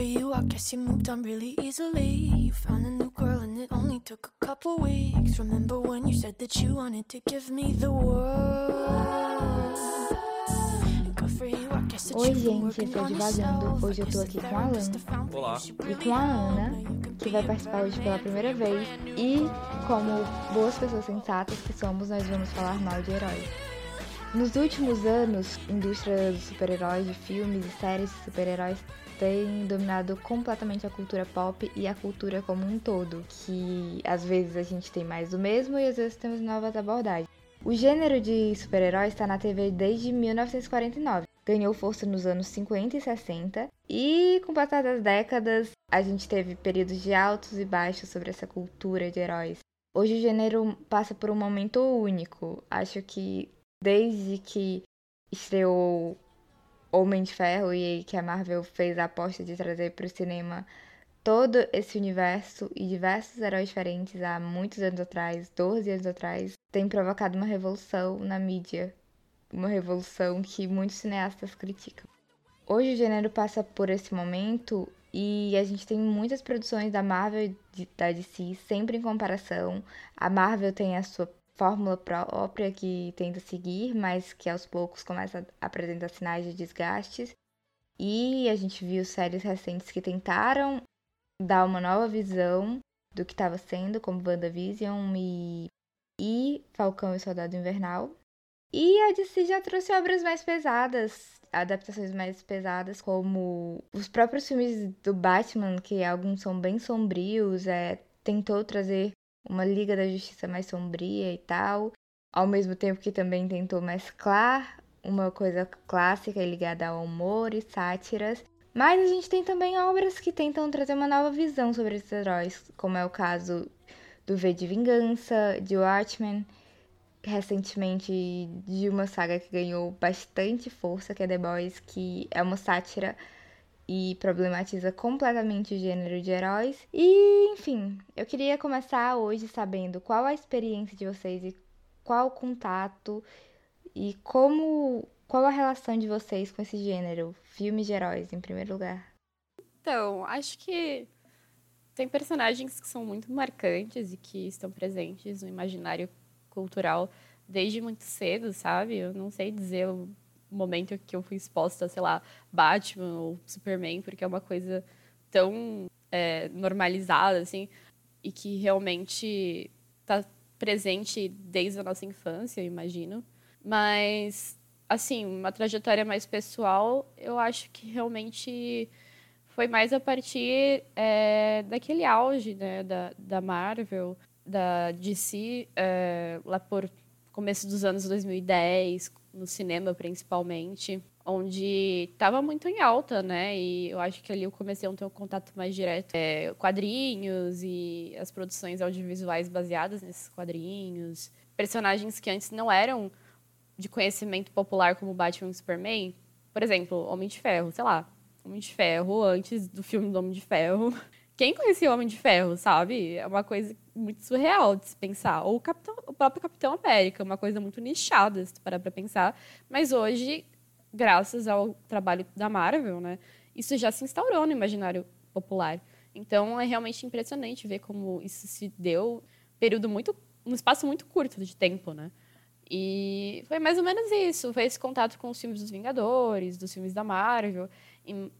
for you, I guess you moved on really easily. You found a new girl and it only took a couple weeks. Remember when you said that you wanted to give me the world? Oi, gente, é on Devagando. Hoje eu tô aqui com a Alan. Olá. E com a. Ana, que vai participar hoje pela primeira vez. E, como boas pessoas sensatas que somos, nós vamos falar mal de heróis. Nos últimos anos, a indústria dos super-heróis, de filmes e séries de super-heróis tem dominado completamente a cultura pop e a cultura como um todo, que às vezes a gente tem mais do mesmo e às vezes temos novas abordagens. O gênero de super-heróis está na TV desde 1949. Ganhou força nos anos 50 e 60 e com o passar das décadas a gente teve períodos de altos e baixos sobre essa cultura de heróis. Hoje o gênero passa por um momento único. Acho que desde que estreou Homem de Ferro e que a Marvel fez a aposta de trazer para o cinema todo esse universo e diversos heróis diferentes há muitos anos atrás, 12 anos atrás, tem provocado uma revolução na mídia. Uma revolução que muitos cineastas criticam. Hoje o gênero passa por esse momento e a gente tem muitas produções da Marvel e da DC sempre em comparação. A Marvel tem a sua fórmula própria que tenta seguir, mas que aos poucos começa a apresentar sinais de desgastes. E a gente viu séries recentes que tentaram dar uma nova visão do que estava sendo, como WandaVision e, e Falcão e Soldado Invernal. E a DC já trouxe obras mais pesadas, adaptações mais pesadas, como os próprios filmes do Batman, que alguns são bem sombrios, é, tentou trazer uma Liga da Justiça mais sombria e tal, ao mesmo tempo que também tentou mesclar uma coisa clássica ligada ao humor e sátiras. Mas a gente tem também obras que tentam trazer uma nova visão sobre esses heróis, como é o caso do V de Vingança, de Watchmen, recentemente de uma saga que ganhou bastante força, que é The Boys, que é uma sátira e problematiza completamente o gênero de heróis. E, enfim, eu queria começar hoje sabendo qual a experiência de vocês e qual o contato e como qual a relação de vocês com esse gênero, filmes de heróis, em primeiro lugar. Então, acho que tem personagens que são muito marcantes e que estão presentes no imaginário cultural desde muito cedo, sabe? Eu não sei dizer o momento que eu fui exposta, sei lá, Batman ou Superman, porque é uma coisa tão é, normalizada, assim, e que realmente está presente desde a nossa infância, eu imagino. Mas, assim, uma trajetória mais pessoal, eu acho que realmente foi mais a partir é, daquele auge né, da, da Marvel, da DC, é, lá por começo dos anos 2010, no cinema principalmente, onde estava muito em alta, né? E eu acho que ali eu comecei a ter um contato mais direto. É, quadrinhos e as produções audiovisuais baseadas nesses quadrinhos. Personagens que antes não eram de conhecimento popular como Batman e Superman. Por exemplo, Homem de Ferro, sei lá. Homem de Ferro, antes do filme do Homem de Ferro. Quem conhecia o Homem de Ferro, sabe? É uma coisa muito surreal de se pensar. Ou o, Capitão, o próprio Capitão América, uma coisa muito nichada, se tu parar pra pensar. Mas hoje, graças ao trabalho da Marvel, né? Isso já se instaurou no imaginário popular. Então, é realmente impressionante ver como isso se deu período muito... um espaço muito curto de tempo, né? E foi mais ou menos isso. Foi esse contato com os filmes dos Vingadores, dos filmes da Marvel. E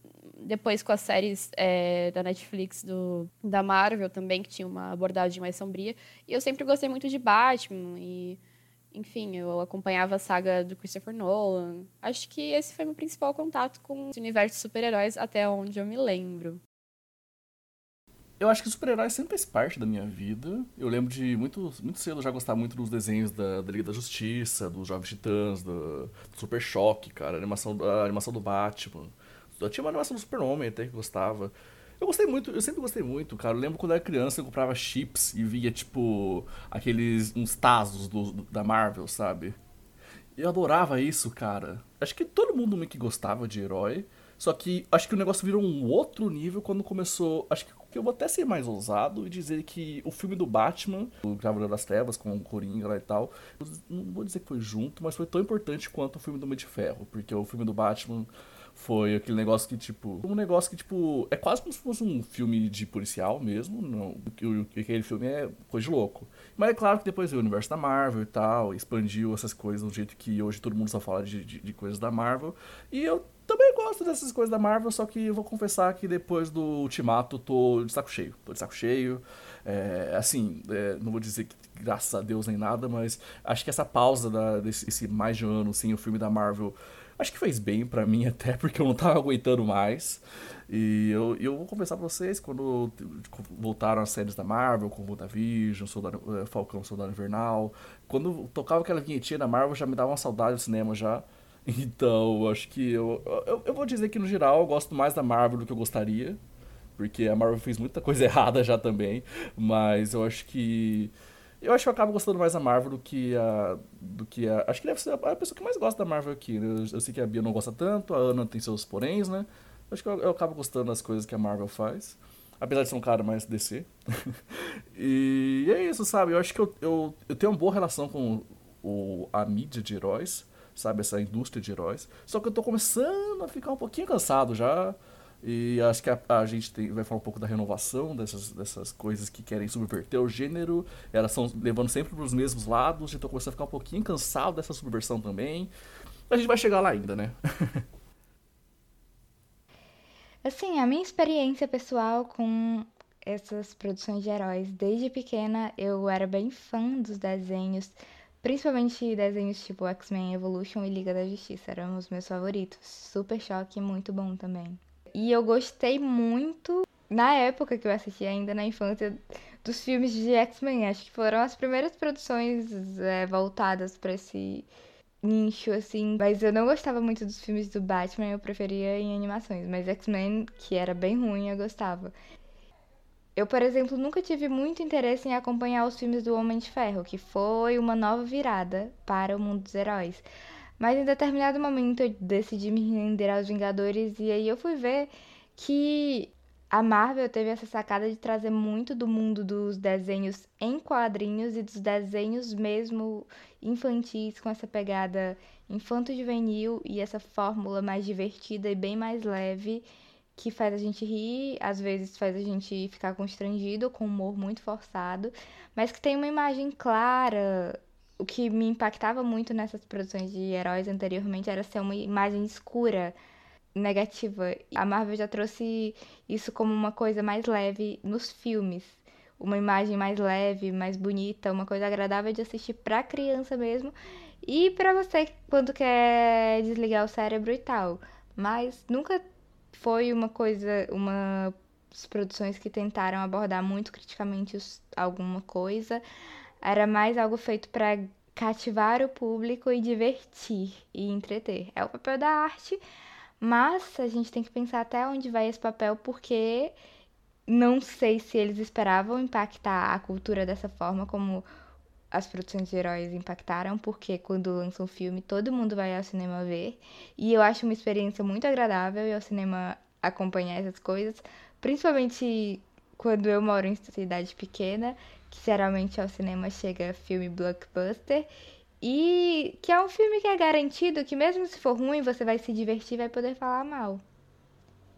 depois com as séries é, da Netflix do, da Marvel também, que tinha uma abordagem mais sombria. E eu sempre gostei muito de Batman. E, enfim, eu acompanhava a saga do Christopher Nolan. Acho que esse foi meu principal contato com o universo de super-heróis até onde eu me lembro. Eu acho que super-herói sempre fez parte da minha vida. Eu lembro de muito, muito cedo já gostar muito dos desenhos da, da Liga da Justiça, dos Jovens Titãs, do, do Super Choque, cara, a animação, a animação do Batman. Eu tinha uma animação do Super-Homem até que gostava. Eu gostei muito, eu sempre gostei muito, cara. Eu lembro quando eu era criança eu comprava chips e via, tipo, aqueles, uns tazos do, do- da Marvel, sabe? Eu adorava isso, cara. Acho que todo mundo meio que gostava de herói. Só que acho que o negócio virou um outro nível quando começou. Acho que eu vou até ser mais ousado e dizer que o filme do Batman, o Cavaleiro das Trevas, com o Coringa lá e tal, não vou dizer que foi junto, mas foi tão importante quanto o filme do Homem de Ferro. Porque o filme do Batman Foi aquele negócio que, tipo. Um negócio que, tipo. É quase como se fosse um filme de policial mesmo. Não, aquele filme é coisa de louco. Mas é claro que depois veio o universo da Marvel e tal, expandiu essas coisas do jeito que hoje todo mundo só fala de, de, de coisas da Marvel. E eu também gosto dessas coisas da Marvel, só que eu vou confessar que depois do Ultimato tô de saco cheio. Tô de saco cheio. É, assim, é, não vou dizer que graças a Deus nem nada, mas acho que essa pausa da, desse mais de um ano sem o filme da Marvel acho que fez bem para mim até porque eu não tava aguentando mais. E eu, eu vou conversar pra vocês quando voltaram as séries da Marvel, como WandaVision, Soldado, eh, Falcão Soldado Invernal. Quando tocava aquela vinhetinha da Marvel já me dava uma saudade do cinema já. Então, acho que eu, eu, eu vou dizer que no geral eu gosto mais da Marvel do que eu gostaria. Porque a Marvel fez muita coisa errada já também. Mas eu acho que eu acho que eu acabo gostando mais da Marvel do que a. Do que a acho que deve ser a pessoa que mais gosta da Marvel aqui. Né? Eu, eu sei que a Bia não gosta tanto, a Ana tem seus poréns, né? Acho que eu, eu acabo gostando das coisas que a Marvel faz. Apesar de ser um cara mais DC. e é isso, sabe? Eu acho que eu, eu, eu tenho uma boa relação com o, a mídia de heróis, sabe? Essa indústria de heróis. Só que eu tô começando a ficar um pouquinho cansado já. E acho que a, a gente tem, vai falar um pouco da renovação dessas, dessas coisas que querem subverter o gênero. Elas estão levando sempre para os mesmos lados. Então começando a ficar um pouquinho cansado dessa subversão também. A gente vai chegar lá ainda, né? assim, a minha experiência pessoal com essas produções de heróis. Desde pequena eu era bem fã dos desenhos. Principalmente desenhos tipo X-Men Evolution e Liga da Justiça. Eram os meus favoritos. Super Choque, muito bom também. E eu gostei muito, na época que eu assisti ainda na infância, dos filmes de X-Men. Acho que foram as primeiras produções é, voltadas para esse nicho, assim. Mas eu não gostava muito dos filmes do Batman, eu preferia em animações. Mas X-Men, que era bem ruim, eu gostava. Eu, por exemplo, nunca tive muito interesse em acompanhar os filmes do Homem de Ferro, que foi uma nova virada para o mundo dos heróis. Mas em determinado momento eu decidi me render aos Vingadores e aí eu fui ver que a Marvel teve essa sacada de trazer muito do mundo dos desenhos em quadrinhos e dos desenhos mesmo infantis com essa pegada infanto-juvenil e essa fórmula mais divertida e bem mais leve que faz a gente rir, às vezes faz a gente ficar constrangido com humor muito forçado, mas que tem uma imagem clara, o que me impactava muito nessas produções de heróis anteriormente era ser uma imagem escura, negativa. A Marvel já trouxe isso como uma coisa mais leve nos filmes. Uma imagem mais leve, mais bonita, uma coisa agradável de assistir pra criança mesmo. E para você quando quer desligar o cérebro e tal. Mas nunca foi uma coisa, uma produções que tentaram abordar muito criticamente os, alguma coisa. Era mais algo feito para cativar o público e divertir e entreter. É o papel da arte, mas a gente tem que pensar até onde vai esse papel, porque não sei se eles esperavam impactar a cultura dessa forma como as produções de heróis impactaram, porque quando lançam um filme todo mundo vai ao cinema ver. E eu acho uma experiência muito agradável ir ao cinema acompanhar essas coisas, principalmente quando eu moro em cidade pequena que geralmente ao cinema chega filme blockbuster. E que é um filme que é garantido que mesmo se for ruim, você vai se divertir e vai poder falar mal.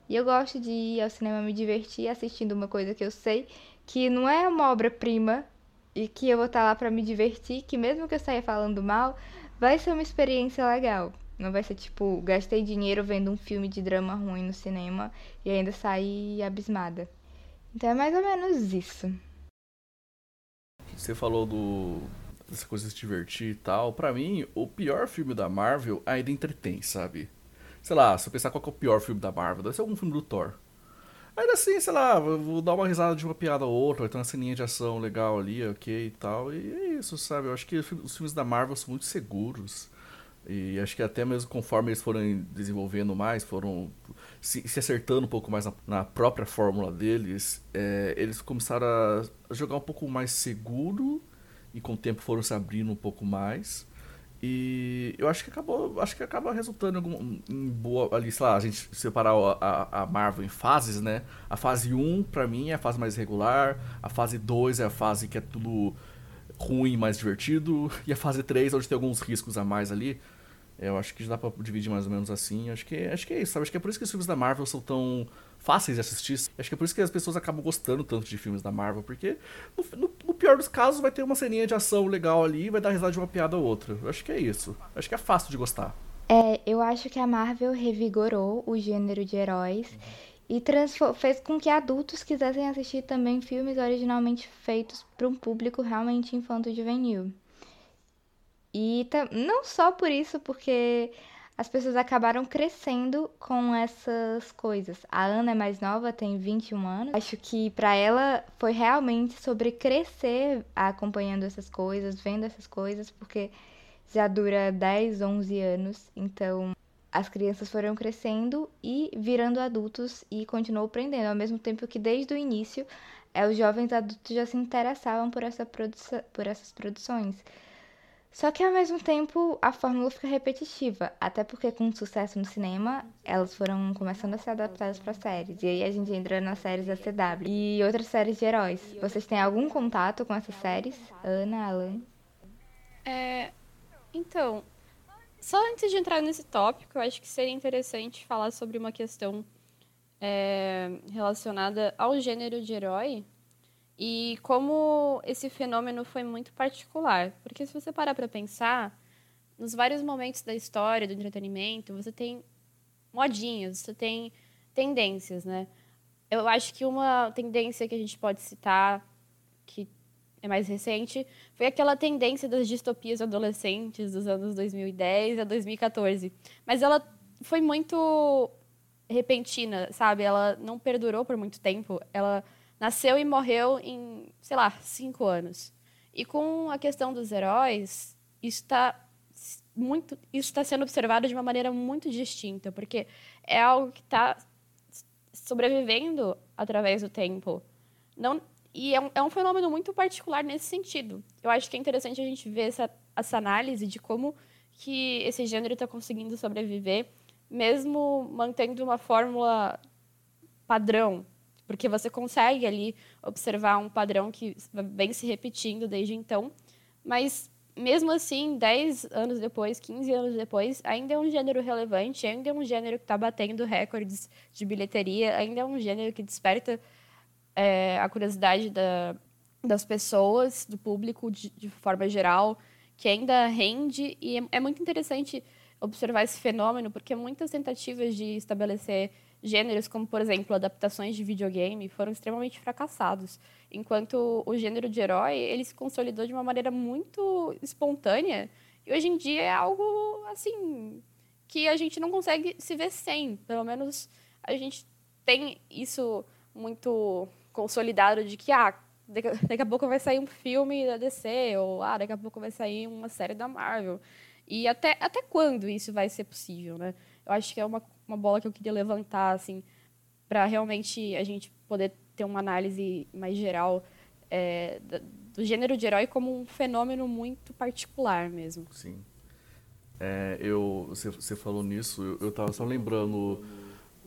E eu gosto de ir ao cinema me divertir assistindo uma coisa que eu sei que não é uma obra-prima e que eu vou estar lá para me divertir, que mesmo que eu saia falando mal, vai ser uma experiência legal. Não vai ser tipo, gastei dinheiro vendo um filme de drama ruim no cinema e ainda saí abismada. Então é mais ou menos isso. Você falou do dessa coisa de se divertir e tal. Para mim, o pior filme da Marvel ainda entretém, sabe? Sei lá, se eu pensar qual é o pior filme da Marvel, deve ser algum filme do Thor. Ainda assim, sei lá, vou dar uma risada de uma piada ou outra, vai ter uma ceninha de ação legal ali, ok e tal. E é isso, sabe? Eu acho que os filmes da Marvel são muito seguros. E acho que até mesmo conforme eles foram desenvolvendo mais, foram se, se acertando um pouco mais na, na própria fórmula deles, é, eles começaram a jogar um pouco mais seguro e com o tempo foram se abrindo um pouco mais. E eu acho que acabou, acho que acaba resultando em, algum, em boa ali, sei lá, a gente separar a, a, Marvel em fases, né? A fase 1 para mim é a fase mais regular, a fase 2 é a fase que é tudo ruim, mais divertido, e a fase 3 onde tem alguns riscos a mais ali Eu acho que dá pra dividir mais ou menos assim. Acho que, acho que é isso, sabe? Acho que é por isso que os filmes da Marvel são tão fáceis de assistir. Acho que é por isso que as pessoas acabam gostando tanto de filmes da Marvel, porque no, no, no pior dos casos vai ter uma ceninha de ação legal ali e vai dar risada de uma piada ou outra. Acho que é isso. Acho que é fácil de gostar. É, eu acho que a Marvel revigorou o gênero de heróis e fez com que adultos quisessem assistir também filmes originalmente feitos para um público realmente infanto-juvenil. E não só por isso, porque as pessoas acabaram crescendo com essas coisas. A Ana é mais nova, tem 21 anos. Acho que para ela foi realmente sobre crescer acompanhando essas coisas, vendo essas coisas, porque já dura 10, 11 anos. Então, as crianças foram crescendo e virando adultos e continuou aprendendo, ao mesmo tempo que desde o início é, os jovens adultos já se interessavam por, essa por essas produções. Só que ao mesmo tempo a fórmula fica repetitiva, até porque com sucesso no cinema, elas foram começando a ser adaptadas para séries. E aí a gente entra nas séries da CW e outras séries de heróis. Vocês têm algum contato com essas séries? Ana, Alan? É, então, só antes de entrar nesse tópico, eu acho que seria interessante falar sobre uma questão é, relacionada ao gênero de herói, e como esse fenômeno foi muito particular. Porque se você parar para pensar, nos vários momentos da história do entretenimento, você tem modinhas, você tem tendências, né? Eu acho que uma tendência que a gente pode citar, que é mais recente, foi aquela tendência das distopias adolescentes dos anos 2010 a 2014. Mas ela foi muito repentina, sabe? Ela não perdurou por muito tempo. Ela nasceu e morreu em, sei lá, cinco anos. E com a questão dos heróis, está muito, isso está sendo observado de uma maneira muito distinta, porque é algo que está sobrevivendo através do tempo. Não, e é um, é um, fenômeno muito particular nesse sentido. Eu acho que é interessante a gente ver essa, essa análise de como que esse gênero está conseguindo sobreviver, mesmo mantendo uma fórmula padrão, porque você consegue ali observar um padrão que vem se repetindo desde então, mas mesmo assim, 10 anos depois, 15 anos depois, ainda é um gênero relevante, ainda é um gênero que está batendo recordes de bilheteria, ainda é um gênero que desperta é, a curiosidade da, das pessoas, do público de, de, forma geral, que ainda rende, e é, é muito interessante observar esse fenômeno, porque muitas tentativas de estabelecer gêneros como, por exemplo, adaptações de videogame foram extremamente fracassados, enquanto o gênero de herói ele se consolidou de uma maneira muito espontânea e hoje em dia é algo assim que a gente não consegue se ver sem, pelo menos a gente tem isso muito consolidado de que ah, daqui a pouco vai sair um filme da DC ou ah, daqui a pouco vai sair uma série da Marvel. E até, até quando isso vai ser possível, né? Eu acho que é uma uma bola que eu queria levantar, assim, para realmente a gente poder ter uma análise mais geral é, do gênero de herói como um fenômeno muito particular mesmo. Sim. É, eu, você, falou nisso, eu, eu tava só lembrando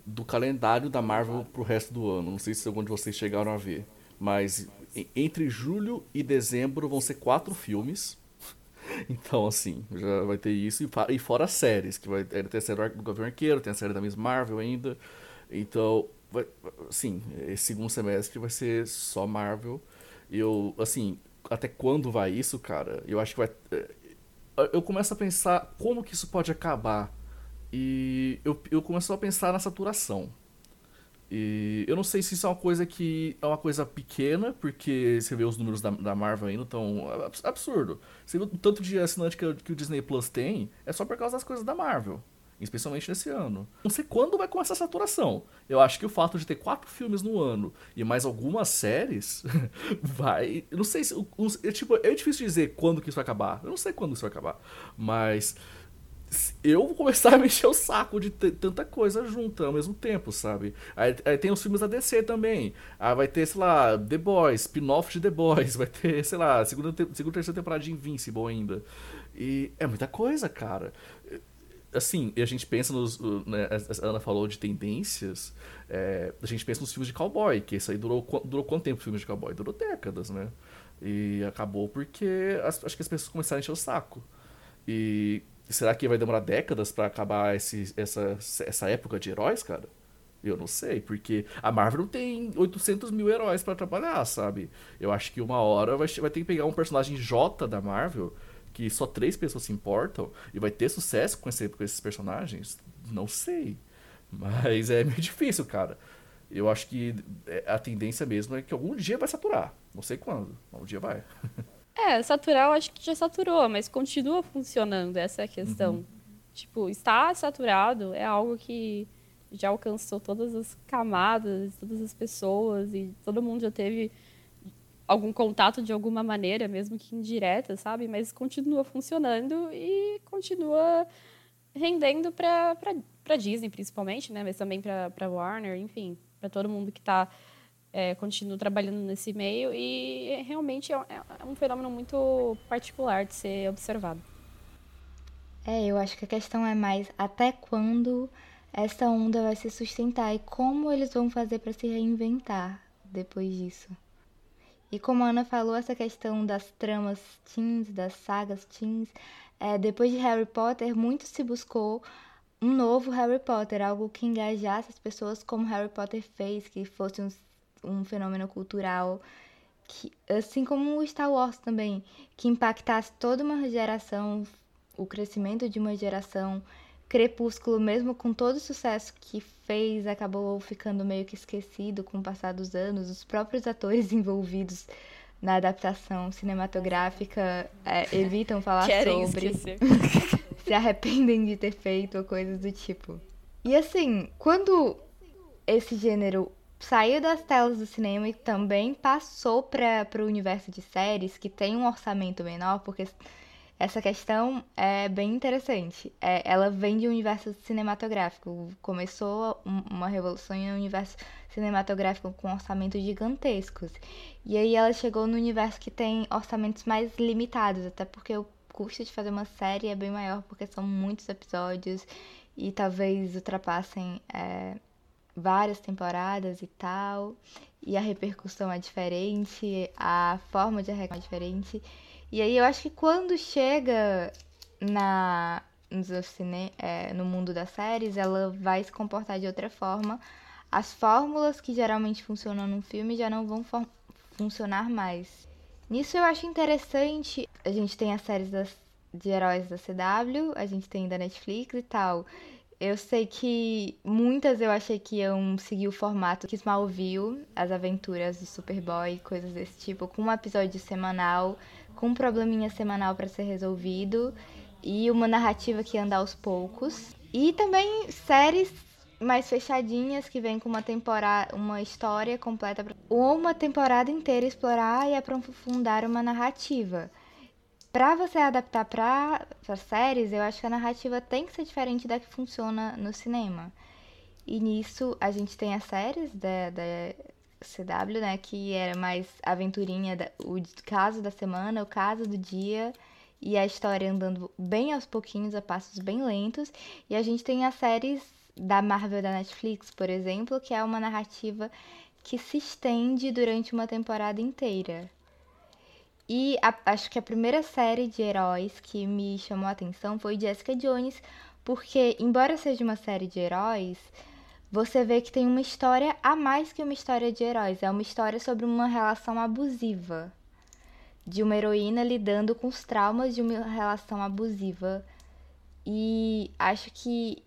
do calendário da Marvel pro resto do ano. Não sei se algum de vocês chegaram a ver. Mas entre julho e dezembro vão ser quatro filmes. Então, assim, já vai ter isso. E fora séries, que vai ter a série do Gavião Arqueiro, tem a série da Miss Marvel ainda. Então, vai, sim, esse segundo semestre vai ser só Marvel. E eu, assim, até quando vai isso, cara? Eu acho que vai. Eh, eu começo a pensar como que isso pode acabar. E eu, eu começo a pensar na saturação. E eu não sei se isso é uma coisa que é uma coisa pequena, porque você vê os números da, da Marvel ainda tão absurdo. Você vê o tanto de assinante que, que o Disney Plus tem, é só por causa das coisas da Marvel. Especialmente nesse ano. Não sei quando vai começar a saturação. Eu acho que o fato de ter quatro filmes no ano e mais algumas séries vai. Eu não sei se. é, tipo, é difícil dizer quando que isso vai acabar. Eu não sei quando isso vai acabar. Mas eu vou começar a mexer o saco de tanta coisa junta ao mesmo tempo, sabe? Aí, aí, tem os filmes da DC também. Aí vai ter, sei lá, The Boys, spin-off de The Boys. Vai ter, sei lá, segunda, segunda terceira temporada de Invincible ainda. E é muita coisa, cara. Assim, e a gente pensa nos. Né, a Ana falou de tendências. É, a gente pensa nos filmes de cowboy, que isso aí durou, durou quanto tempo o filme de cowboy? Durou décadas, né? E acabou porque as, acho que as pessoas começaram a encher o saco. E será que vai demorar décadas para acabar esse, essa, essa época de heróis, cara? Eu não sei, porque a Marvel não tem 800 mil heróis para trabalhar, sabe? Eu acho que uma hora vai, vai ter que pegar um personagem J da Marvel, que só três pessoas se importam, e vai ter sucesso com, esse, com esses personagens. Não sei. Mas é meio difícil, cara. Eu acho que é, a tendência mesmo é que algum dia vai saturar. Não sei quando, mas um dia vai. É, saturar eu acho que já saturou, mas continua funcionando, essa é a questão. Uhum. Tipo, estar saturado é algo que já alcançou todas as camadas, todas as pessoas e todo mundo já teve algum contato de alguma maneira, mesmo que indireta, sabe? Mas continua funcionando e continua rendendo para para Disney principalmente, né? Mas também para Warner, enfim, para todo mundo que está é, continua trabalhando nesse meio e realmente é, é um fenômeno muito particular de ser observado. É, eu acho que a questão é mais até quando essa onda vai se sustentar e como eles vão fazer para se reinventar depois disso. E como a Ana falou, essa questão das tramas teens, das sagas teens, é, depois de Harry Potter, muito se buscou um novo Harry Potter, algo que engajasse as pessoas como Harry Potter fez, que fosse um, um fenômeno cultural, que, assim como o Star Wars também, que impactasse toda uma geração, o crescimento de uma geração. Crepúsculo, mesmo com todo o sucesso que fez, acabou ficando meio que esquecido com o passar dos anos. Os próprios atores envolvidos na adaptação cinematográfica é, evitam falar Querem sobre. Esquecer. se arrependem de ter feito ou coisas do tipo. E assim, quando esse gênero saiu das telas do cinema e também passou para o universo de séries, que tem um orçamento menor, porque essa questão é bem interessante. É, ela vem de um universo cinematográfico. Começou uma revolução em um universo cinematográfico com orçamentos gigantescos. E aí ela chegou no universo que tem orçamentos mais limitados, até porque o custo de fazer uma série é bem maior porque são muitos episódios e talvez ultrapassem é, várias temporadas e tal. E a repercussão é diferente, a forma de arrecadar é diferente. E aí eu acho que quando chega na no, cine, é, no mundo das séries, ela vai se comportar de outra forma. As fórmulas que geralmente funcionam num filme já não vão funcionar mais. Nisso eu acho interessante. A gente tem as séries das, de heróis da CW, a gente tem da Netflix e tal. Eu sei que muitas eu achei que iam seguir o formato que Smallville, as aventuras de Superboy, coisas desse tipo, com um episódio semanal, com um probleminha semanal para ser resolvido e uma narrativa que anda aos poucos. E também séries mais fechadinhas que vem com uma temporada, uma história completa ou uma temporada inteira explorar e aprofundar uma narrativa. Para você adaptar para séries, eu acho que a narrativa tem que ser diferente da que funciona no cinema. E nisso a gente tem as séries da, da CW, né, que era mais aventurinha, da, o caso da semana, o caso do dia e a história andando bem aos pouquinhos, a passos bem lentos. E a gente tem as séries da Marvel da Netflix, por exemplo, que é uma narrativa que se estende durante uma temporada inteira. E a, acho que a primeira série de heróis que me chamou a atenção foi Jessica Jones, porque, embora seja uma série de heróis, você vê que tem uma história a mais que uma história de heróis. É uma história sobre uma relação abusiva. De uma heroína lidando com os traumas de uma relação abusiva. E acho que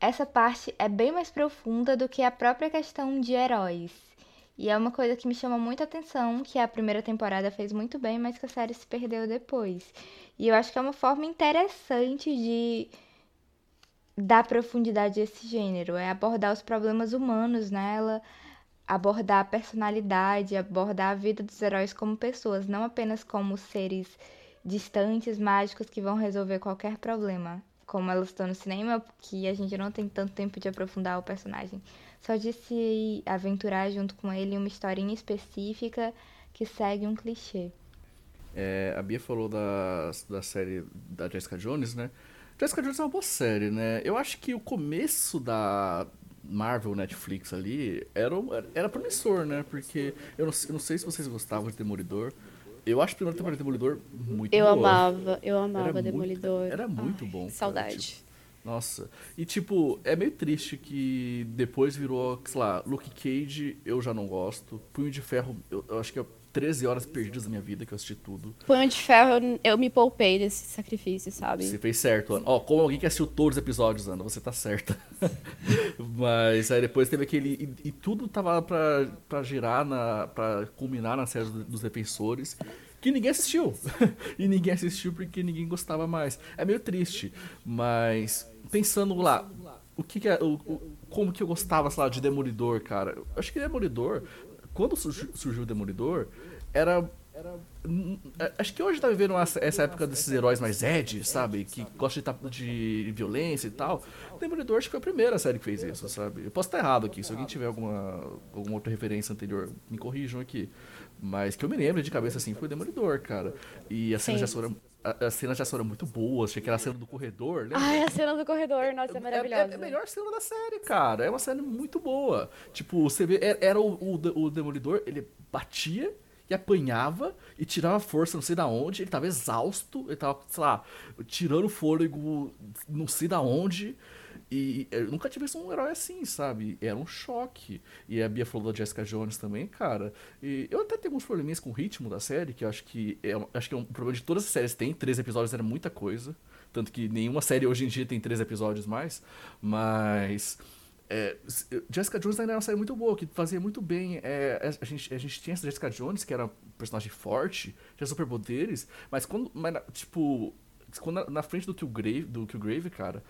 essa parte é bem mais profunda do que a própria questão de heróis. E é uma coisa que me chama muita atenção, que a primeira temporada fez muito bem, mas que a série se perdeu depois. E eu acho que é uma forma interessante de dar profundidade a esse gênero, é abordar os problemas humanos nela, abordar a personalidade, abordar a vida dos heróis como pessoas, não apenas como seres distantes, mágicos que vão resolver qualquer problema como elas estão no cinema, que a gente não tem tanto tempo de aprofundar o personagem. Só de se aventurar junto com ele em uma historinha específica que segue um clichê. É, a Bia falou da, da série da Jessica Jones, né? Jessica Jones é uma boa série, né? Eu acho que o começo da Marvel Netflix ali era, era promissor, né? Porque eu não, eu não sei se vocês gostavam de Demolidor. Eu acho a primeira temporada de Demolidor muito Eu boa. amava, eu amava Era Demolidor. Muito, era muito Ai, bom. cara, Saudade. tipo, nossa. E tipo, é meio triste que depois virou, sei lá, Luke Cage eu já não gosto. Punho de Ferro, eu, eu acho que é 13 horas perdidas da minha vida que eu assisti tudo. Punho de Ferro, eu me poupei desse sacrifício, sabe? Você fez certo, Ana. Ó, como alguém que assistiu todos os episódios, Ana, você tá certa. Mas aí depois teve aquele. E, e tudo tava pra, pra girar, na, pra culminar na série do- dos defensores. Que ninguém assistiu. e ninguém assistiu porque ninguém gostava mais. É meio triste. Mas pensando lá, o que, que é. O, o- como que eu gostava, sei lá, de Demolidor, cara? Eu acho que Demolidor, quando surgiu, surgiu o Demolidor, era. Hum, é, Acho que hoje tá vivendo uma- essa época desses heróis mais ed, sabe? Que gostam de, tap- de violência e tal. Demolidor acho que foi a primeira série que fez isso, sabe? Eu posso estar errado aqui, se alguém tiver alguma, alguma outra referência anterior, me corrijam aqui. Mas que eu me lembro de cabeça assim, foi Demolidor, cara. E a cena ação era, a, cena de ação era muito boa, achei que era a cena do corredor, lembra? Ai, a cena do corredor, nossa, é É- maravilhosa. É, a melhor cena da série, cara. É uma série muito boa. Tipo, você vê, era, era o, o, o Demolidor, ele batia e apanhava e tirava força não sei da onde. Ele tava exausto, ele tava, sei lá, tirando fôlego não sei da onde. E eu nunca tive visto um herói assim, sabe? Era um choque. E a Bia falou da Jessica Jones também, cara. E eu até tenho alguns probleminhas com o ritmo da série, que eu acho que é, acho que é um problema de todas as séries tem. Três episódios era muita coisa. Tanto que nenhuma série hoje em dia tem três episódios mais. Mas. é, s- Jessica Jones ainda era uma série muito boa, que fazia muito bem. é, a, gente, a gente tinha essa Jessica Jones, que era um personagem forte, tinha superpoderes, mas quando. Mas, tipo, quando na, na frente do Killgrave, do Killgrave, cara,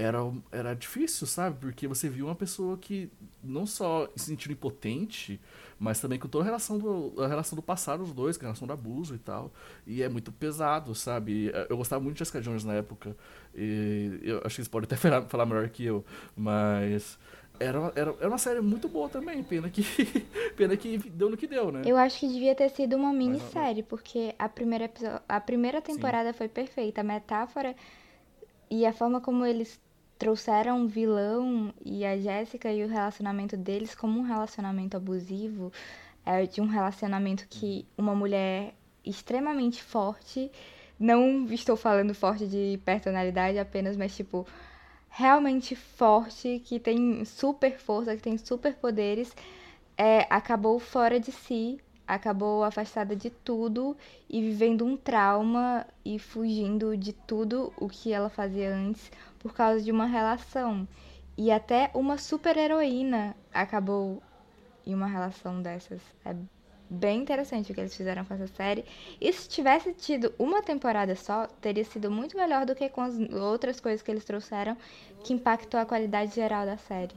era, era difícil, sabe? Porque você viu uma pessoa que não só se sentindo impotente, mas também com toda a relação do, a relação do passado dos dois, com a relação do abuso e tal. E é muito pesado, sabe? Eu gostava muito de Jessica Jones na época. E eu acho que eles podem até falar, falar melhor que eu, mas. Era, uma- era, era uma série muito boa também, pena que, pena que deu no que deu, né? Eu acho que devia ter sido uma minissérie, porque a primeira, a primeira temporada foi perfeita. A metáfora e a forma como eles trouxeram o vilão e a Jéssica e o relacionamento deles como um relacionamento abusivo, é, de um relacionamento que uma mulher extremamente forte, não estou falando forte de personalidade apenas, mas tipo realmente forte, que tem super força, que tem super poderes, é, acabou fora de si, acabou afastada de tudo e vivendo um trauma e fugindo de tudo o que ela fazia antes por causa de uma relação. E até uma super heroína acabou em uma relação dessas. É bem interessante o que eles fizeram com essa série. E se tivesse tido uma temporada só, teria sido muito melhor do que com as outras coisas que eles trouxeram, que impactou a qualidade geral da série.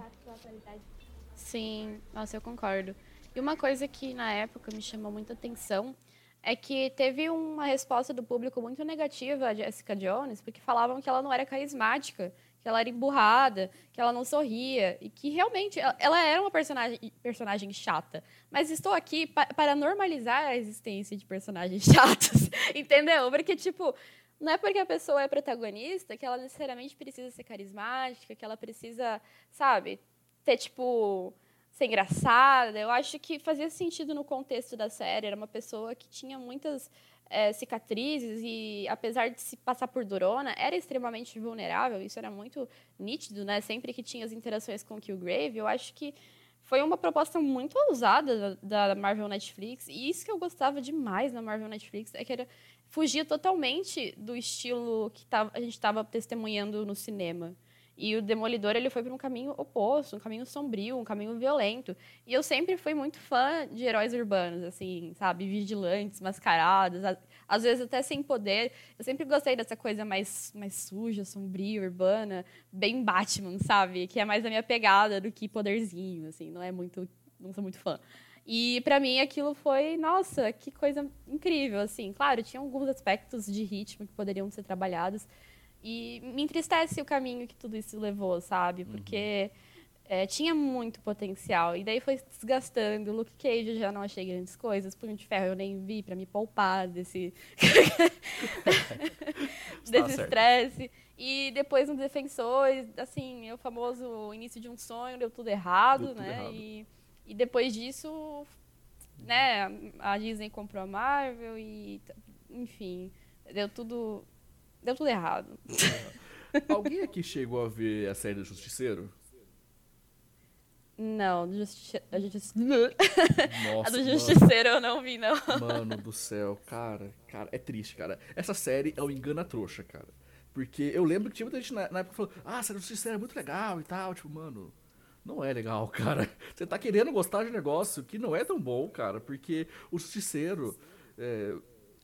Sim, nossa, eu concordo. E uma coisa que na época me chamou muita atenção é que teve uma resposta do público muito negativa a Jessica Jones, porque falavam que ela não era carismática, que ela era emburrada, que ela não sorria, e que realmente ela- era uma personagem, personagem chata. Mas estou aqui pa- para normalizar a existência de personagens chatos, entendeu? Porque, tipo, não é porque a pessoa é protagonista que ela necessariamente precisa ser carismática, que ela precisa, sabe, ter, tipo, ser engraçada. Eu acho que fazia sentido no contexto da série. Era uma pessoa que tinha muitas eh, cicatrizes e, apesar de se passar por durona, era extremamente vulnerável. Isso era muito nítido, né? Sempre que tinha as interações com o Killgrave, eu acho que foi uma proposta muito ousada da, Marvel Netflix. E isso que eu gostava demais na Marvel Netflix é que era, fugia totalmente do estilo que a gente estava testemunhando no cinema. E o Demolidor ele foi para um caminho oposto, um caminho sombrio, um caminho violento. E eu sempre fui muito fã de heróis urbanos, assim, sabe? Vigilantes, mascarados, às vezes até sem poder. Eu sempre gostei dessa coisa mais, mais suja, sombria, urbana, bem Batman, sabe? Que é mais a minha pegada do que poderzinho, assim, não é muito. Não sou muito fã. E para mim aquilo foi, nossa, que coisa incrível, assim. Claro, tinha alguns aspectos de ritmo que poderiam ser trabalhados. E me entristece o caminho que tudo isso levou, sabe? Porque é, tinha muito potencial. E daí foi se desgastando. O Luke Cage eu já não achei grandes coisas. Punho de Ferro eu nem vi pra me poupar desse. Está desse estresse. E depois no Defensores, assim, é o famoso início de um sonho, deu tudo errado, Deu tudo né? errado. E, e depois disso né, a Disney comprou a Marvel e, enfim, deu tudo, deu tudo errado. Alguém aqui chegou a ver a série do Justiceiro? Não, do justi a, justi Nossa, a do Justiceiro eu não vi, não. Mano do céu, cara, cara, é triste, cara. Essa série é o engana trouxa, cara. Porque eu lembro que tinha muita gente na, na época que falou, ah, a série do Justiceiro é muito legal e tal. Tipo, mano, não é legal, cara. Você tá querendo gostar de um negócio que não é tão bom, cara. Porque o Justiceiro, é,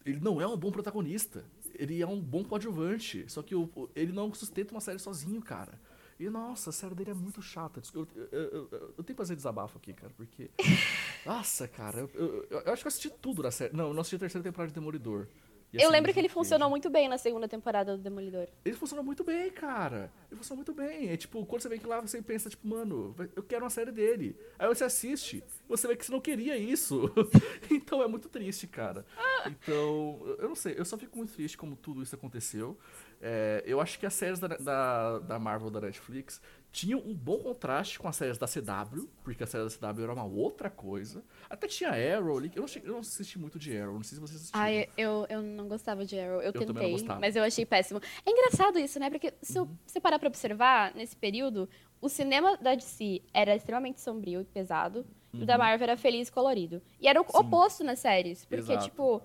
ele não é um bom protagonista. Ele é um bom coadjuvante. Só que o, ele não sustenta uma série sozinho, cara. E nossa, a série dele é muito chata. Eu, eu, eu, eu tenho que fazer desabafo aqui, cara, porque. Nossa, cara, eu, acho que eu assisti tudo da série. Não, eu não assisti a terceira temporada de Demolidor. Eu lembro que ele funcionou muito bem na segunda temporada do Demolidor. Ele funcionou muito bem, cara. Ele funcionou muito bem. É tipo, quando você vem que lá, você pensa, tipo, mano, eu quero uma série dele. Aí você assiste, você vê que você não queria isso. então é muito triste, cara. Então, eu não sei, eu só fico muito triste como tudo isso aconteceu. É, eu acho que as séries da, da, da, Marvel da Netflix tinham um bom contraste com as séries da CW, porque a série da CW era uma outra coisa. Até tinha Arrow ali, eu não, eu não assisti muito de Arrow, não sei se vocês assistiram. Ah, eu, eu não gostava de Arrow, eu, eu tentei, mas eu achei péssimo. É engraçado isso, né? Porque se uhum. você parar pra observar, nesse período, o cinema da DC era extremamente sombrio e pesado, uhum. e o da uhum. Marvel era feliz e colorido. E era o Sim. oposto nas séries, porque, Exato. tipo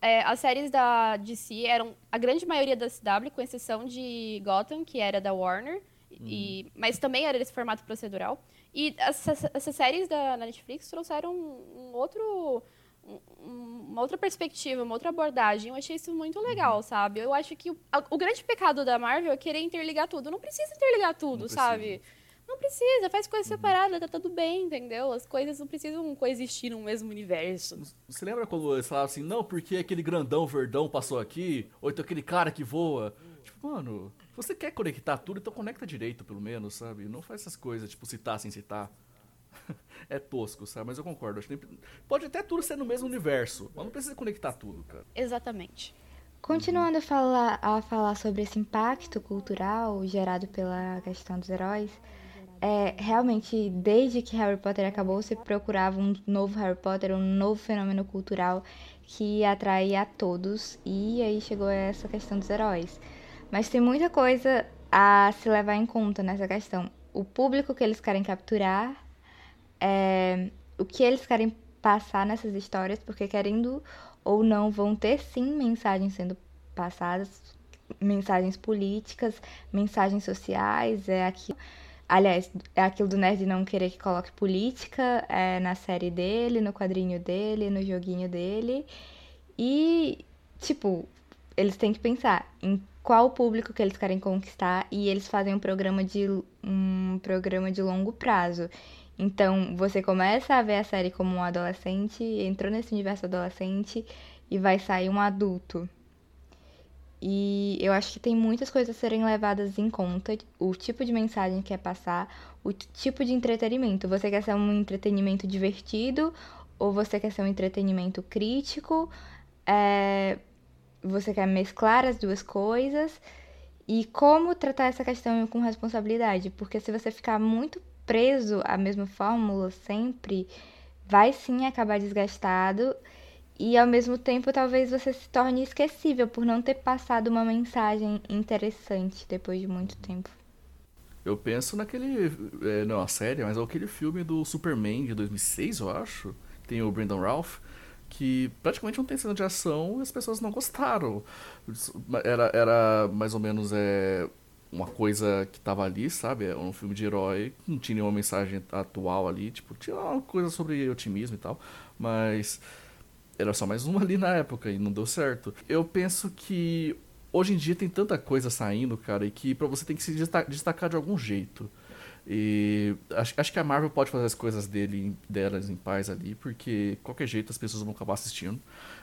é, as séries da DC eram a grande maioria da CW, com exceção de Gotham, que era da Warner, e, mas também era desse formato procedural. E essas, essas séries da Netflix trouxeram um, um outro uma outra perspectiva, uma outra abordagem. Eu achei isso muito legal, uhum. sabe? Eu acho que o, o, grande pecado da Marvel é querer interligar tudo. Não precisa interligar tudo, sabe? Não precisa, faz coisa uhum. separada, tá tudo bem, entendeu? As coisas não precisam coexistir no mesmo universo. Você lembra quando eles falavam assim, não, porque aquele grandão verdão passou aqui, ou então aquele cara que voa? Tipo, mano, você quer conectar tudo, então conecta direito, pelo menos, sabe? Não faz essas coisas, tipo, citar sem citar. é tosco, sabe? Mas eu concordo. Acho que pode até tudo ser no mesmo universo, mas não precisa conectar tudo, cara. Exatamente. Continuando a falar, a falar sobre esse impacto cultural gerado pela questão dos heróis, é, realmente, desde que Harry Potter acabou, você procurava um novo Harry Potter, um novo fenômeno cultural que atraía a todos. E aí chegou essa questão dos heróis. Mas tem muita coisa a se levar em conta nessa questão. O público que eles querem capturar, é, o que eles querem passar nessas histórias, porque querendo ou não, vão ter sim mensagens sendo passadas, mensagens políticas, mensagens sociais, é aquilo Aliás, é aquilo do nerd não querer que coloque política é, na série dele, no quadrinho dele, no joguinho dele. E, tipo, eles têm que pensar em qual público que eles querem conquistar e eles fazem um programa de, um programa de longo prazo. Então, você começa a ver a série como um adolescente, entrou nesse universo adolescente e vai sair um adulto. E eu acho que tem muitas coisas a serem levadas em conta, o tipo de mensagem que quer passar, o tipo de entretenimento. Você quer ser um entretenimento divertido ou você quer ser um entretenimento crítico? É... Você quer mesclar as duas coisas? E como tratar essa questão com responsabilidade? Porque se você ficar muito preso à mesma fórmula sempre, vai sim acabar desgastado e ao mesmo tempo talvez você se torne esquecível por não ter passado uma mensagem interessante depois de muito tempo. Eu penso naquele. É, não a série, mas aquele filme do Superman de 2006, eu acho. Tem o Brandon Ralph. Que praticamente não tem cena de ação e as pessoas não gostaram. Era, era mais ou menos é, uma coisa que tava ali, sabe? É um filme de herói, não tinha nenhuma mensagem atual ali. Tipo, tinha uma coisa sobre otimismo e tal. Mas era só mais uma ali na época e não deu certo. Eu penso que hoje em dia tem tanta coisa saindo, cara, e que pra você tem que se destacar de algum jeito. E acho, acho que a Marvel pode fazer as coisas dele, delas em paz ali, porque qualquer jeito as pessoas vão acabar assistindo.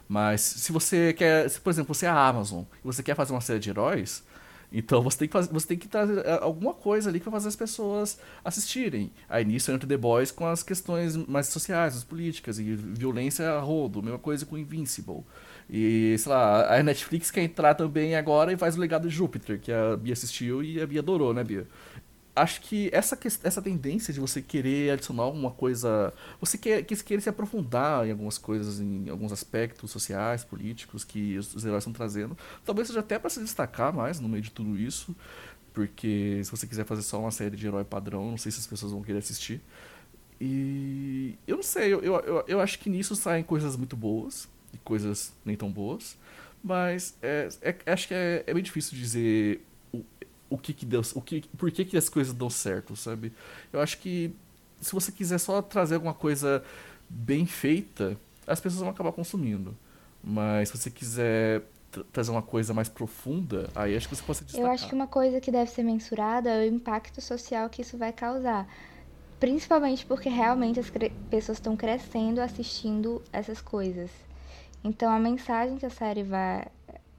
Mas se você quer, se, por exemplo, você é a Amazon e você quer fazer uma série de heróis, então você tem que, fazer, você tem que trazer é, alguma coisa ali para fazer as pessoas assistirem. Aí nisso entra The Boys com as questões mais sociais, as políticas e violência a rodo, mesma coisa com Invincible. E, sei lá, a Netflix quer entrar também agora e faz o Legado de Júpiter, que a Bia assistiu e a Bia adorou, né, Bia? Acho que essa, essa tendência de você querer adicionar alguma coisa. Você quer, que querer se aprofundar em algumas coisas, em alguns aspectos sociais, políticos que os, os heróis estão trazendo. Talvez seja até para se destacar mais no meio de tudo isso. Porque se você quiser fazer só uma série de herói padrão, não sei se as pessoas vão querer assistir. E eu não sei, eu, eu, eu acho que nisso saem coisas muito boas e coisas nem tão boas. Mas é, é, acho que é, é bem difícil dizer o que que deu, o que, por que que as coisas dão certo, sabe? Eu acho que se você quiser só trazer alguma coisa bem feita, as pessoas vão acabar consumindo. Mas se você quiser trazer uma coisa mais profunda, aí acho que você pode destacar. Eu acho que uma coisa que deve ser mensurada é o impacto social que isso vai causar. Principalmente porque realmente as pessoas estão crescendo assistindo essas coisas. Então a mensagem que a série vai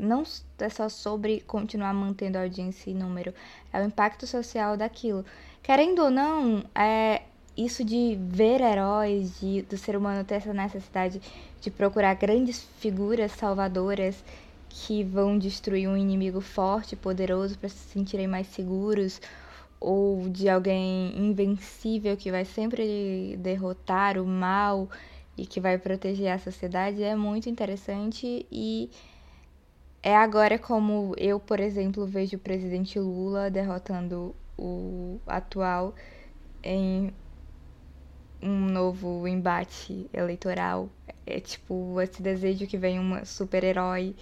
não é só sobre continuar mantendo a audiência e número, é o impacto social daquilo. Querendo ou não, é isso de ver heróis, de, do ser humano ter essa necessidade de procurar grandes figuras salvadoras que vão destruir um inimigo forte, poderoso para se sentirem mais seguros, ou de alguém invencível que vai sempre derrotar o mal e que vai proteger a sociedade é muito interessante e é agora como eu, por exemplo, vejo o presidente Lula derrotando o atual em um novo embate eleitoral. É tipo esse desejo que vem um super-herói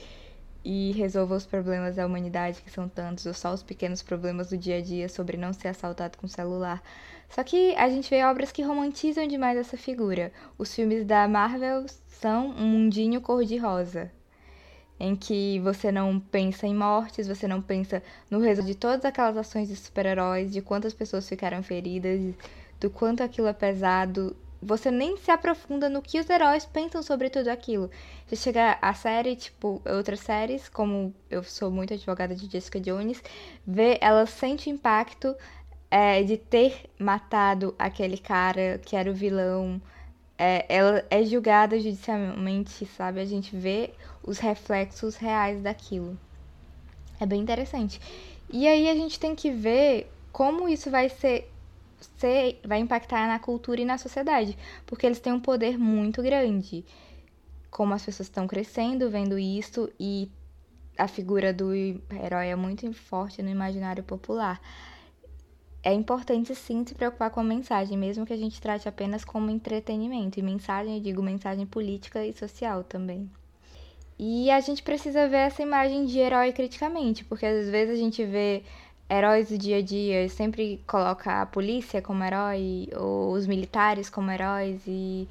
e resolva os problemas da humanidade, que são tantos, ou só os pequenos problemas do dia a dia sobre não ser assaltado com celular. Só que a gente vê obras que romantizam demais essa figura. Os filmes da Marvel são um mundinho cor-de-rosa em que você não pensa em mortes, você não pensa no resultado de todas aquelas ações de super-heróis, de quantas pessoas ficaram feridas, do quanto aquilo é pesado. Você nem se aprofunda no que os heróis pensam sobre tudo aquilo. Você chega a série, tipo, outras séries, como eu sou muito advogada de Jessica Jones, vê, ela sente o impacto é, de ter matado aquele cara que era o vilão. É, ela é julgada judicialmente, sabe? A gente vê os reflexos reais daquilo. É bem interessante. E aí a gente tem que ver como isso vai ser, ser vai impactar na cultura e na sociedade, porque eles têm um poder muito grande. Como as pessoas estão crescendo vendo isso e a figura do herói é muito forte no imaginário popular. É importante sim se preocupar com a mensagem, mesmo que a gente trate apenas como entretenimento. E mensagem, eu digo mensagem política e social também. E a gente precisa ver essa imagem de herói criticamente, porque às vezes a gente vê heróis do dia a dia, sempre coloca a polícia como herói, ou os militares como heróis, e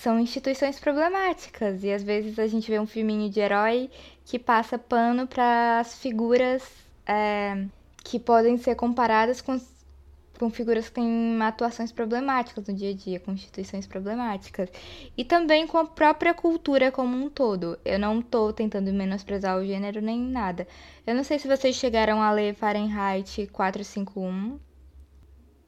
são instituições problemáticas. E às vezes a gente vê um filminho de herói que passa pano para as figuras é, que podem ser comparadas com com figuras que têm atuações problemáticas no dia a dia, com instituições problemáticas. E também com a própria cultura como um todo. Eu não estou tentando menosprezar o gênero nem nada. Eu não sei se vocês chegaram a ler Fahrenheit 451.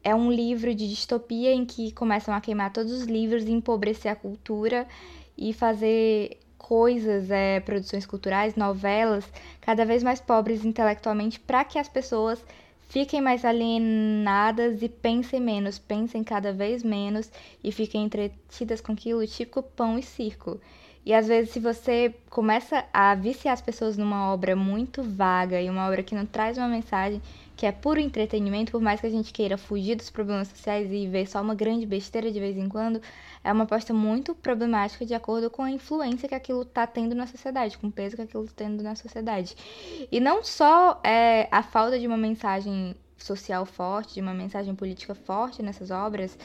É um livro de distopia em que começam a queimar todos os livros empobrecer a cultura e fazer coisas, é, produções culturais, novelas, cada vez mais pobres intelectualmente, para que as pessoas Fiquem mais alienadas e pensem menos, pensem cada vez menos e fiquem entretidas com aquilo típico pão e circo. E às vezes, se você começa a viciar as pessoas numa obra muito vaga e uma obra que não traz uma mensagem, que é puro entretenimento, por mais que a gente queira fugir dos problemas sociais e ver só uma grande besteira de vez em quando, é uma aposta muito problemática de acordo com a influência que aquilo está tendo na sociedade, com o peso que aquilo está tendo na sociedade. E não só é, a falta de uma mensagem social forte, de uma mensagem política forte nessas obras,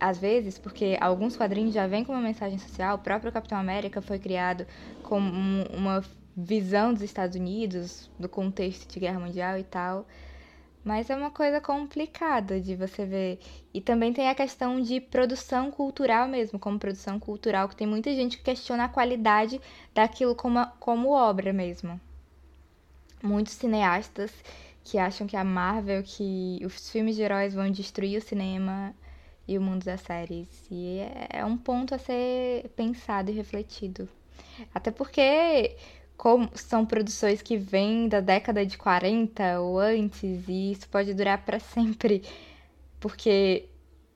às vezes, porque alguns quadrinhos já vêm com uma mensagem social, o próprio Capitão América foi criado com uma visão dos Estados Unidos, do contexto de guerra mundial e tal. Mas é uma coisa complicada de você ver. E também tem a questão de produção cultural mesmo, como produção cultural, que tem muita gente que questiona a qualidade daquilo como, como obra mesmo. Muitos cineastas que acham que a Marvel, que os filmes de heróis vão destruir o cinema e o mundo das séries. E é um ponto a ser pensado e refletido. Até porque como são produções que vêm da década de 40 ou antes, e isso pode durar para sempre, porque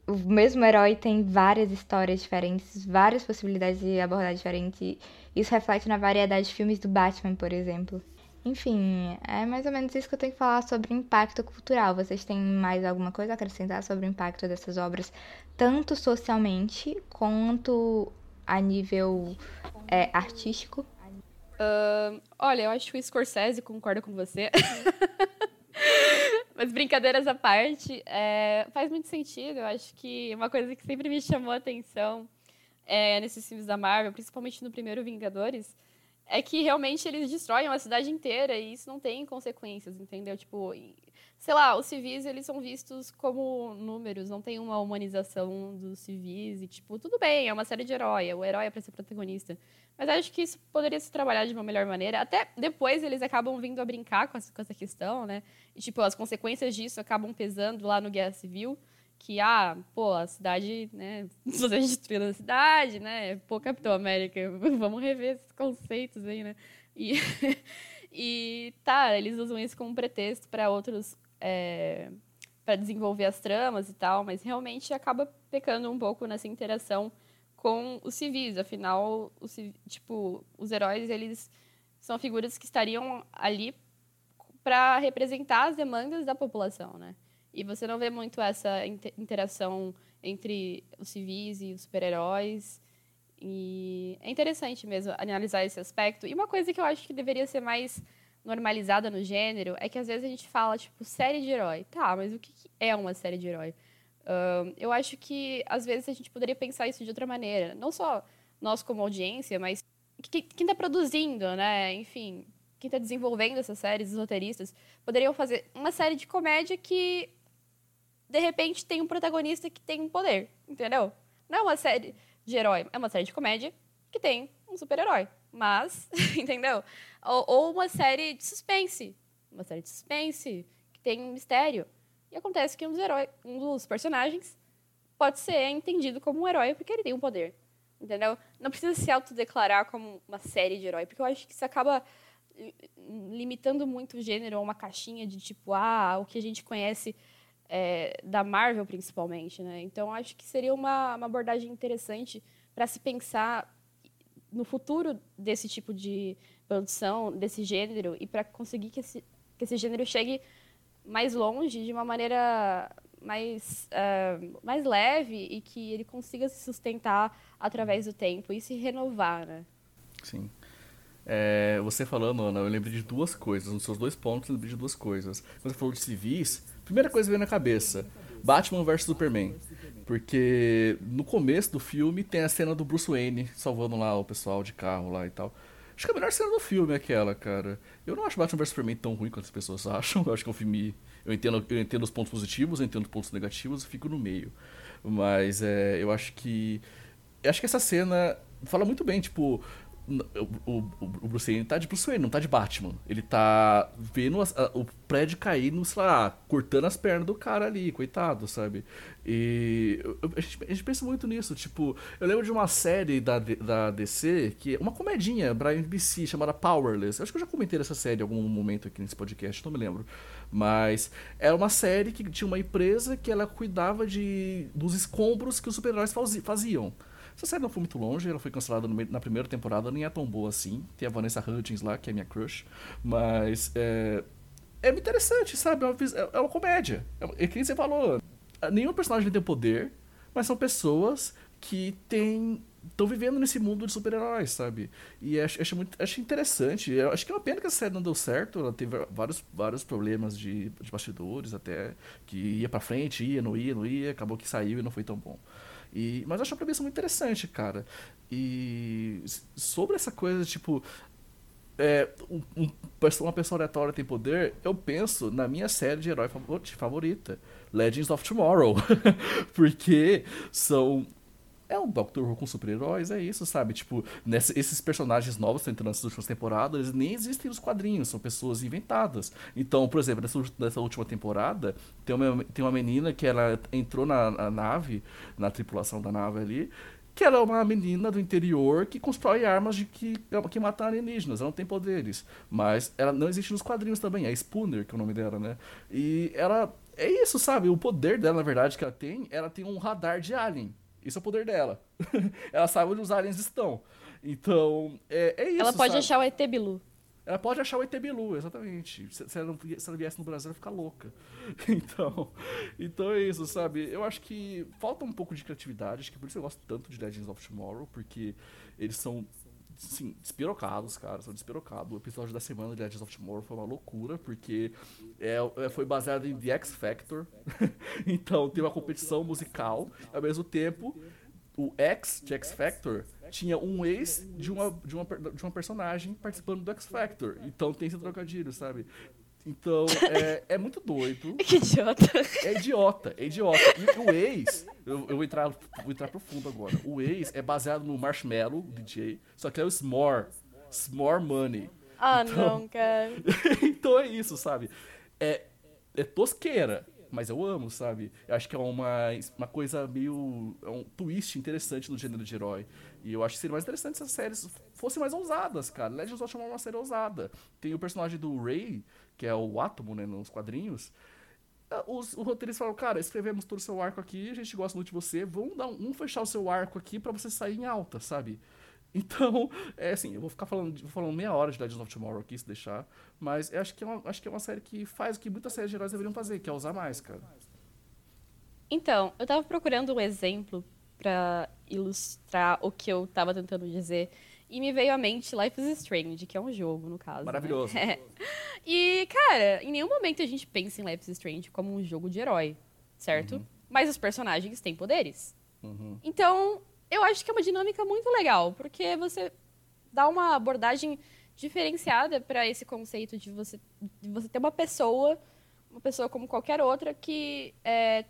o mesmo herói tem várias histórias diferentes, várias possibilidades de abordar diferente. Isso reflete na variedade de filmes do Batman, por exemplo. Enfim, é mais ou menos isso que eu tenho que falar sobre o impacto cultural. Vocês têm mais alguma coisa a acrescentar sobre o impacto dessas obras, tanto socialmente quanto a nível é, artístico? Uh, olha, eu acho que o Scorsese concorda com você. Mas brincadeiras à parte, é, faz muito sentido. Eu acho que uma coisa que sempre me chamou a atenção é, nesses filmes da Marvel, principalmente no primeiro Vingadores, é que realmente eles destroem uma cidade inteira e isso não tem consequências, entendeu? Tipo, sei lá, os civis eles são vistos como números, não tem uma humanização dos civis e tipo, tudo bem, é uma série de herói, o herói é para ser protagonista. Mas acho que isso poderia se trabalhar de uma melhor maneira. Até depois eles acabam vindo a brincar com essa, com essa questão, né? E tipo, as consequências disso acabam pesando lá no Guerra Civil que, ah, pô, a cidade, né, você destruindo a cidade, né, pô, Capitão América, vamos rever esses conceitos aí, né, e, e tá, eles usam isso como pretexto para outros, é, para desenvolver as tramas e tal, mas realmente acaba pecando um pouco nessa interação com os civis, afinal, os, tipo, os heróis, eles são figuras que estariam ali para representar as demandas da população, né, e você não vê muito essa interação entre os civis e os super-heróis. E é interessante mesmo analisar esse aspecto. E uma coisa que eu acho que deveria ser mais normalizada no gênero é que às vezes a gente fala, tipo, série de herói. Tá, mas o que é uma série de herói? Uh, eu acho que às vezes a gente poderia pensar isso de outra maneira. Não só nós como audiência, mas quem está produzindo, né? Enfim, quem está desenvolvendo essas séries, os roteiristas, poderiam fazer uma série de comédia que de repente tem um protagonista que tem um poder, entendeu? Não é uma série de herói, é uma série de comédia que tem um super-herói. Mas, entendeu? Ou, ou, uma série de suspense. Uma série de suspense que tem um mistério. E acontece que um dos, heróis, um dos personagens pode ser entendido como um herói porque ele tem um poder. Entendeu? Não precisa se autodeclarar como uma série de herói, porque eu acho que isso acaba limitando muito o gênero a uma caixinha de tipo, ah, o que a gente conhece é, da Marvel principalmente, né? Então acho que seria uma, uma abordagem interessante para se pensar no futuro desse tipo de produção, desse gênero e para conseguir que esse, que esse gênero chegue mais longe de uma maneira mais, uh, mais leve e que ele consiga se sustentar através do tempo e se renovar, né? Sim. É, você falando, Ana, eu lembrei de duas coisas. Nos seus dois pontos, eu lembrei de duas coisas. Quando você falou de civis, primeira coisa que veio na cabeça: Batman vs Superman. Porque no começo do filme tem a cena do Bruce Wayne salvando lá o pessoal de carro lá e tal. Acho que a melhor cena do filme é aquela, cara. Eu não acho Batman vs Superman tão ruim quanto as pessoas acham. Eu acho que é um filme. Eu entendo, eu entendo os pontos positivos, eu entendo os pontos negativos e fico no meio. Mas é, eu acho que. Eu acho que essa cena fala muito bem, tipo, o, o, o Bruce Wayne tá de Bruce Wayne, não tá de Batman. Ele tá vendo a, o prédio cair, sei lá, cortando as pernas do cara ali, coitado, sabe? E a gente, a gente, pensa muito nisso. Tipo, eu lembro de uma série da, da DC, que é uma comedinha, Brian BC, chamada Powerless. Eu acho que eu já comentei essa série em algum momento aqui nesse podcast, não me lembro. Mas era uma série que tinha uma empresa que ela cuidava de dos escombros que os super-heróis faziam. Essa série não foi muito longe, ela foi cancelada meio, na primeira temporada, nem é tão boa assim. Tem a Vanessa Hudgens lá, que é minha crush. Mas é, é interessante, sabe? É uma, é uma comédia. É, é que você falou. Nenhum personagem tem poder, mas são pessoas que têm estão vivendo nesse mundo de super-heróis, sabe? E acho, acho, muito, acho interessante. Eu acho que é uma pena que a série não deu certo. Ela teve vários, vários problemas de, de bastidores até. Que ia pra frente, ia, não ia, não ia. Acabou que saiu e não foi tão bom. E, mas eu acho a premissa muito interessante, cara. E sobre essa coisa, tipo, é, um, um, uma pessoa aleatória tem poder, eu penso na minha série de herói favorita, Legends of Tomorrow. Porque são é um Doctor Who com super-heróis, é isso, sabe? Tipo, nessa, esses personagens novos que estão entrando nessas últimas temporadas, eles nem existem nos quadrinhos, são pessoas inventadas. Então, por exemplo, nessa, nessa última temporada, tem uma, tem uma menina que ela entrou na, na, nave, na tripulação da nave ali, que era uma menina do interior que constrói armas de que, que matam alienígenas. Ela não tem poderes. Mas ela não existe nos quadrinhos também. É Spooner, que é o nome dela, né? E ela. É isso, sabe? O poder dela, na verdade, que ela tem, ela tem um radar de alien. Isso é o poder dela. ela sabe onde os aliens estão. Então, é, é isso. Ela pode sabe? achar o ET Bilu. Ela pode achar o ET Bilu, exatamente. Se, se, ela não, se ela viesse no Brasil, ela ficar louca. Então, então é isso, sabe? Eu acho que falta um pouco de criatividade, acho que por isso eu gosto tanto de Legends of Tomorrow, porque eles são, sim, despirocados, cara, são despirocados. O episódio da semana de Legends of Tomorrow foi uma loucura, porque é, é foi baseado em The X Factor. então, tem uma competição musical, ao mesmo tempo, o X de X Factor tinha um ex de uma, de uma, de uma personagem participando do X Factor. Então tem esse trocadilho, sabe? Então, é, é muito doido. Que idiota. É idiota, é idiota. E o ex, eu, eu vou, entrar, vou entrar profundo agora. O ex é baseado no Marshmallow, DJ, só que é o S'more. S'more Money. Ah, então, não, cara. então é isso, sabe? É, é tosqueira, mas eu amo, sabe? Eu acho que é uma, uma coisa meio. É um twist interessante no gênero de herói. E eu acho que seria mais interessante se as séries fossem mais ousadas, cara. Legends of Tomorrow é uma série ousada. Tem o personagem do Ray, que é o Átomo, né, nos quadrinhos. Ah, os, os roteiristas falaram, cara, escrevemos todo o seu arco aqui, a gente gosta muito de você, vamos dar um, um fechar o seu arco aqui para você sair em alta, sabe? Então, é assim, eu vou ficar falando, vou falando meia hora de Legends of Tomorrow aqui, se deixar, mas acho que é uma, acho que é uma série que faz o que muitas séries de heróis deveriam fazer, que é usar mais, cara. Então, eu tava procurando um exemplo para ilustrar o que eu tava tentando dizer. E me veio à mente Life is Strange, que é um jogo, no caso. Maravilhoso. Né? É. E, cara, em nenhum momento a gente pensa em Life is Strange como um jogo de herói, certo? Uhum. Mas os personagens têm poderes. Uhum. Então, eu acho que é uma dinâmica muito legal, porque você dá uma abordagem diferenciada para esse conceito de você, de você ter uma pessoa, uma pessoa como qualquer outra, que é,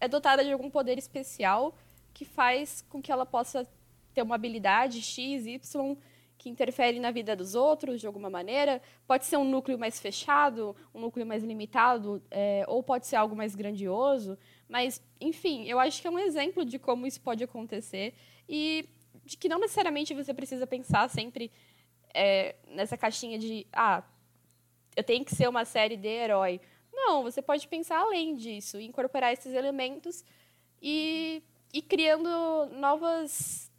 é dotada de algum poder especial que faz com que ela possa ter uma habilidade X, Y, que interfere na vida dos outros de alguma maneira. Pode ser um núcleo mais fechado, um núcleo mais limitado, é, ou pode ser algo mais grandioso. Mas, enfim, eu acho que é um exemplo de como isso pode acontecer e de que não necessariamente você precisa pensar sempre é, nessa caixinha de, ah, eu tenho que ser uma série de herói. Não, você pode pensar além disso, incorporar esses elementos e e criando novas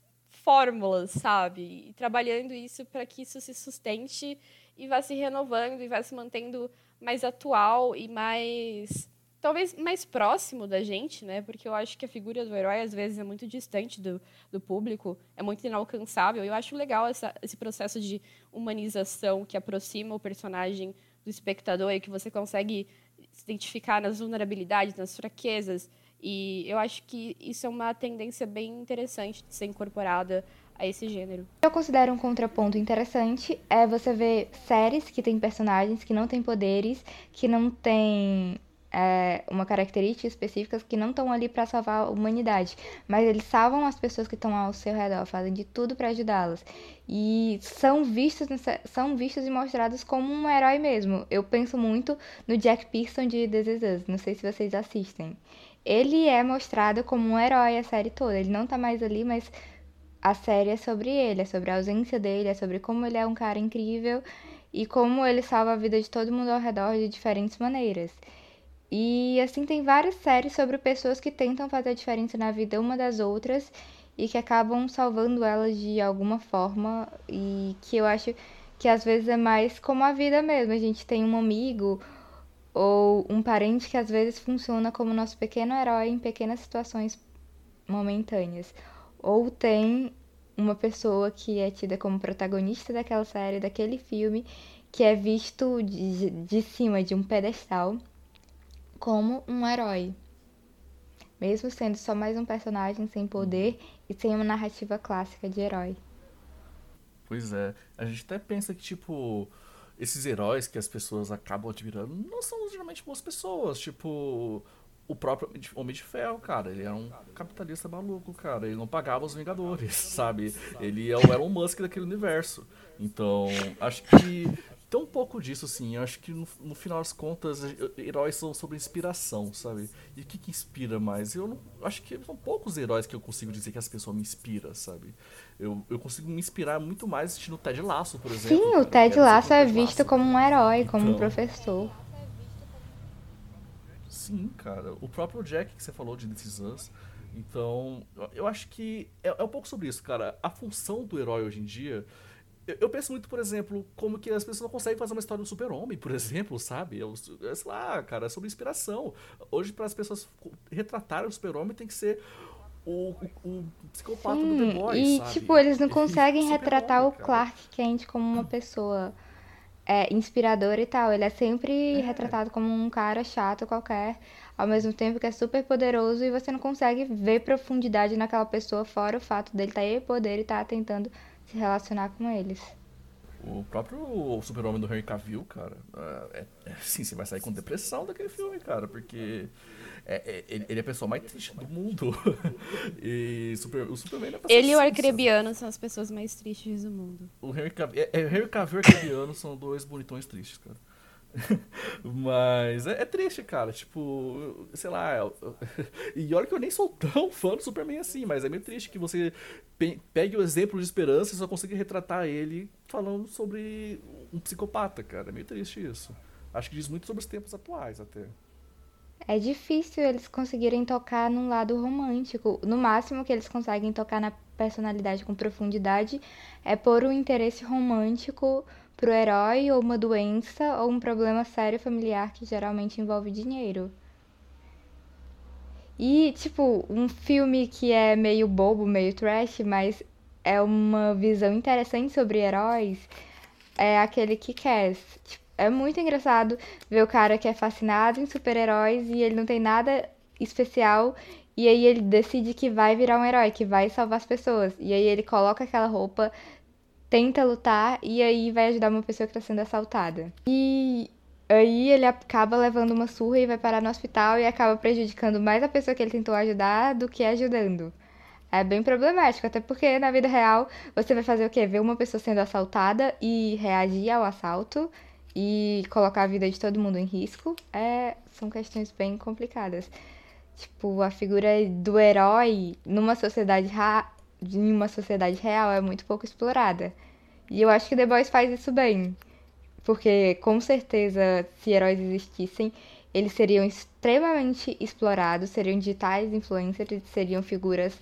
fórmulas, sabe? E trabalhando isso para que isso se sustente e vá se renovando e vá se mantendo mais atual e mais talvez mais próximo da gente, né? Porque eu acho que a figura do herói às vezes é muito distante do, do público, é muito inalcançável. Eu acho legal essa, esse processo de humanização que aproxima o personagem do espectador e que você consegue se identificar nas vulnerabilidades, nas fraquezas e eu acho que isso é uma tendência bem interessante de ser incorporada a esse gênero. Eu considero um contraponto interessante é você ver séries que têm personagens que não têm poderes, que não têm é, uma característica específica, que não estão ali para salvar a humanidade, mas eles salvam as pessoas que estão ao seu redor, fazem de tudo para ajudá-las e são vistos são vistos e mostrados como um herói mesmo. Eu penso muito no Jack Pearson de This Is Us, não sei se vocês assistem ele é mostrado como um herói a série toda. Ele não tá mais ali, mas a série é sobre ele, é sobre a ausência dele, é sobre como ele é um cara incrível e como ele salva a vida de todo mundo ao redor de diferentes maneiras. E assim tem várias séries sobre pessoas que tentam fazer diferença na vida uma das outras e que acabam salvando elas de alguma forma e que eu acho que às vezes é mais como a vida mesmo. A gente tem um amigo ou um parente que às vezes funciona como nosso pequeno herói em pequenas situações momentâneas, ou tem uma pessoa que é tida como protagonista daquela série, daquele filme, que é visto de, de cima de um pedestal como um herói. Mesmo sendo só mais um personagem sem poder e sem uma narrativa clássica de herói. Pois é. A gente até pensa que, tipo, esses heróis que as pessoas acabam admirando não são geralmente boas pessoas. Tipo, o próprio Homem de Ferro, cara, ele era um capitalista maluco, cara. Ele não pagava os Vingadores, sabe? Ele é o Elon Musk daquele universo. Então, acho que tem um pouco disso, sim. Eu acho que no, no, final das contas, heróis são sobre inspiração, sabe? E o que, que inspira mais? Eu não, acho que são poucos heróis que eu consigo dizer que as pessoas me inspiram, sabe? Eu, eu consigo me inspirar muito mais assistindo o Ted Lasso, por exemplo. Sim, cara. o Ted Lasso é visto Lasso. como um herói, como então, um professor. Sim, cara. O próprio Jack que você falou de This Is Us. Então, eu acho que é, é um pouco sobre isso, cara. A função do herói hoje em dia eu, penso muito, por exemplo, como que as pessoas não conseguem fazer uma história do super-homem, por exemplo, sabe? Eu, é, sei lá, cara, é sobre inspiração. Hoje, para as pessoas retratarem o super-homem, tem que ser o, o, o psicopata Sim, do The Boys, e, sabe? tipo, eles não conseguem retratar o Clark Kent como uma pessoa é, inspiradora e tal. Ele é sempre é. retratado como um cara chato qualquer, ao mesmo tempo que é super poderoso e você não consegue ver profundidade naquela pessoa, fora o fato dele estar tá aí poder e estar tá tentando se relacionar com eles. O próprio super-homem do Henry Cavill, cara, é, é, sim, você vai sair com depressão daquele filme, cara, porque é, é, ele, é a pessoa mais triste do mundo. e super, o Superman é Ele e o Arcrebiano são as pessoas mais tristes do mundo. O Henry Cavill, é, é, Henry Cavill e o Arcrebiano são dois bonitões tristes, cara. Mas é, é, triste, cara. Tipo, sei lá. Eu, eu, e olha que eu nem sou tão fã do Superman assim, mas é meio triste que você pe pegue o exemplo de esperança e só consiga retratar ele falando sobre um psicopata, cara. É meio triste isso. Acho que diz muito sobre os tempos atuais até. É difícil eles conseguirem tocar num lado romântico. No máximo que eles conseguem tocar na personalidade com profundidade é por um interesse romântico pro herói ou uma doença ou um problema sério familiar que geralmente envolve dinheiro. E, tipo, um filme que é meio bobo, meio trash, mas é uma visão interessante sobre heróis, é aquele que quer. Tipo, é muito engraçado ver o cara que é fascinado em super-heróis e ele não tem nada especial e aí ele decide que vai virar um herói, que vai salvar as pessoas. E aí ele coloca aquela roupa, tenta lutar e aí vai ajudar uma pessoa que está sendo assaltada. E aí ele acaba levando uma surra e vai parar no hospital e acaba prejudicando mais a pessoa que ele tentou ajudar do que ajudando. É bem problemático, até porque na vida real você vai fazer o quê? Ver uma pessoa sendo assaltada e reagir ao assalto e colocar a vida de todo mundo em risco. É, são questões bem complicadas. Tipo, a figura do herói numa sociedade em uma sociedade real é muito pouco explorada. E eu acho que The Boys faz isso bem. Porque, com certeza, se heróis existissem, eles seriam extremamente explorados, seriam digitais influencers, seriam figuras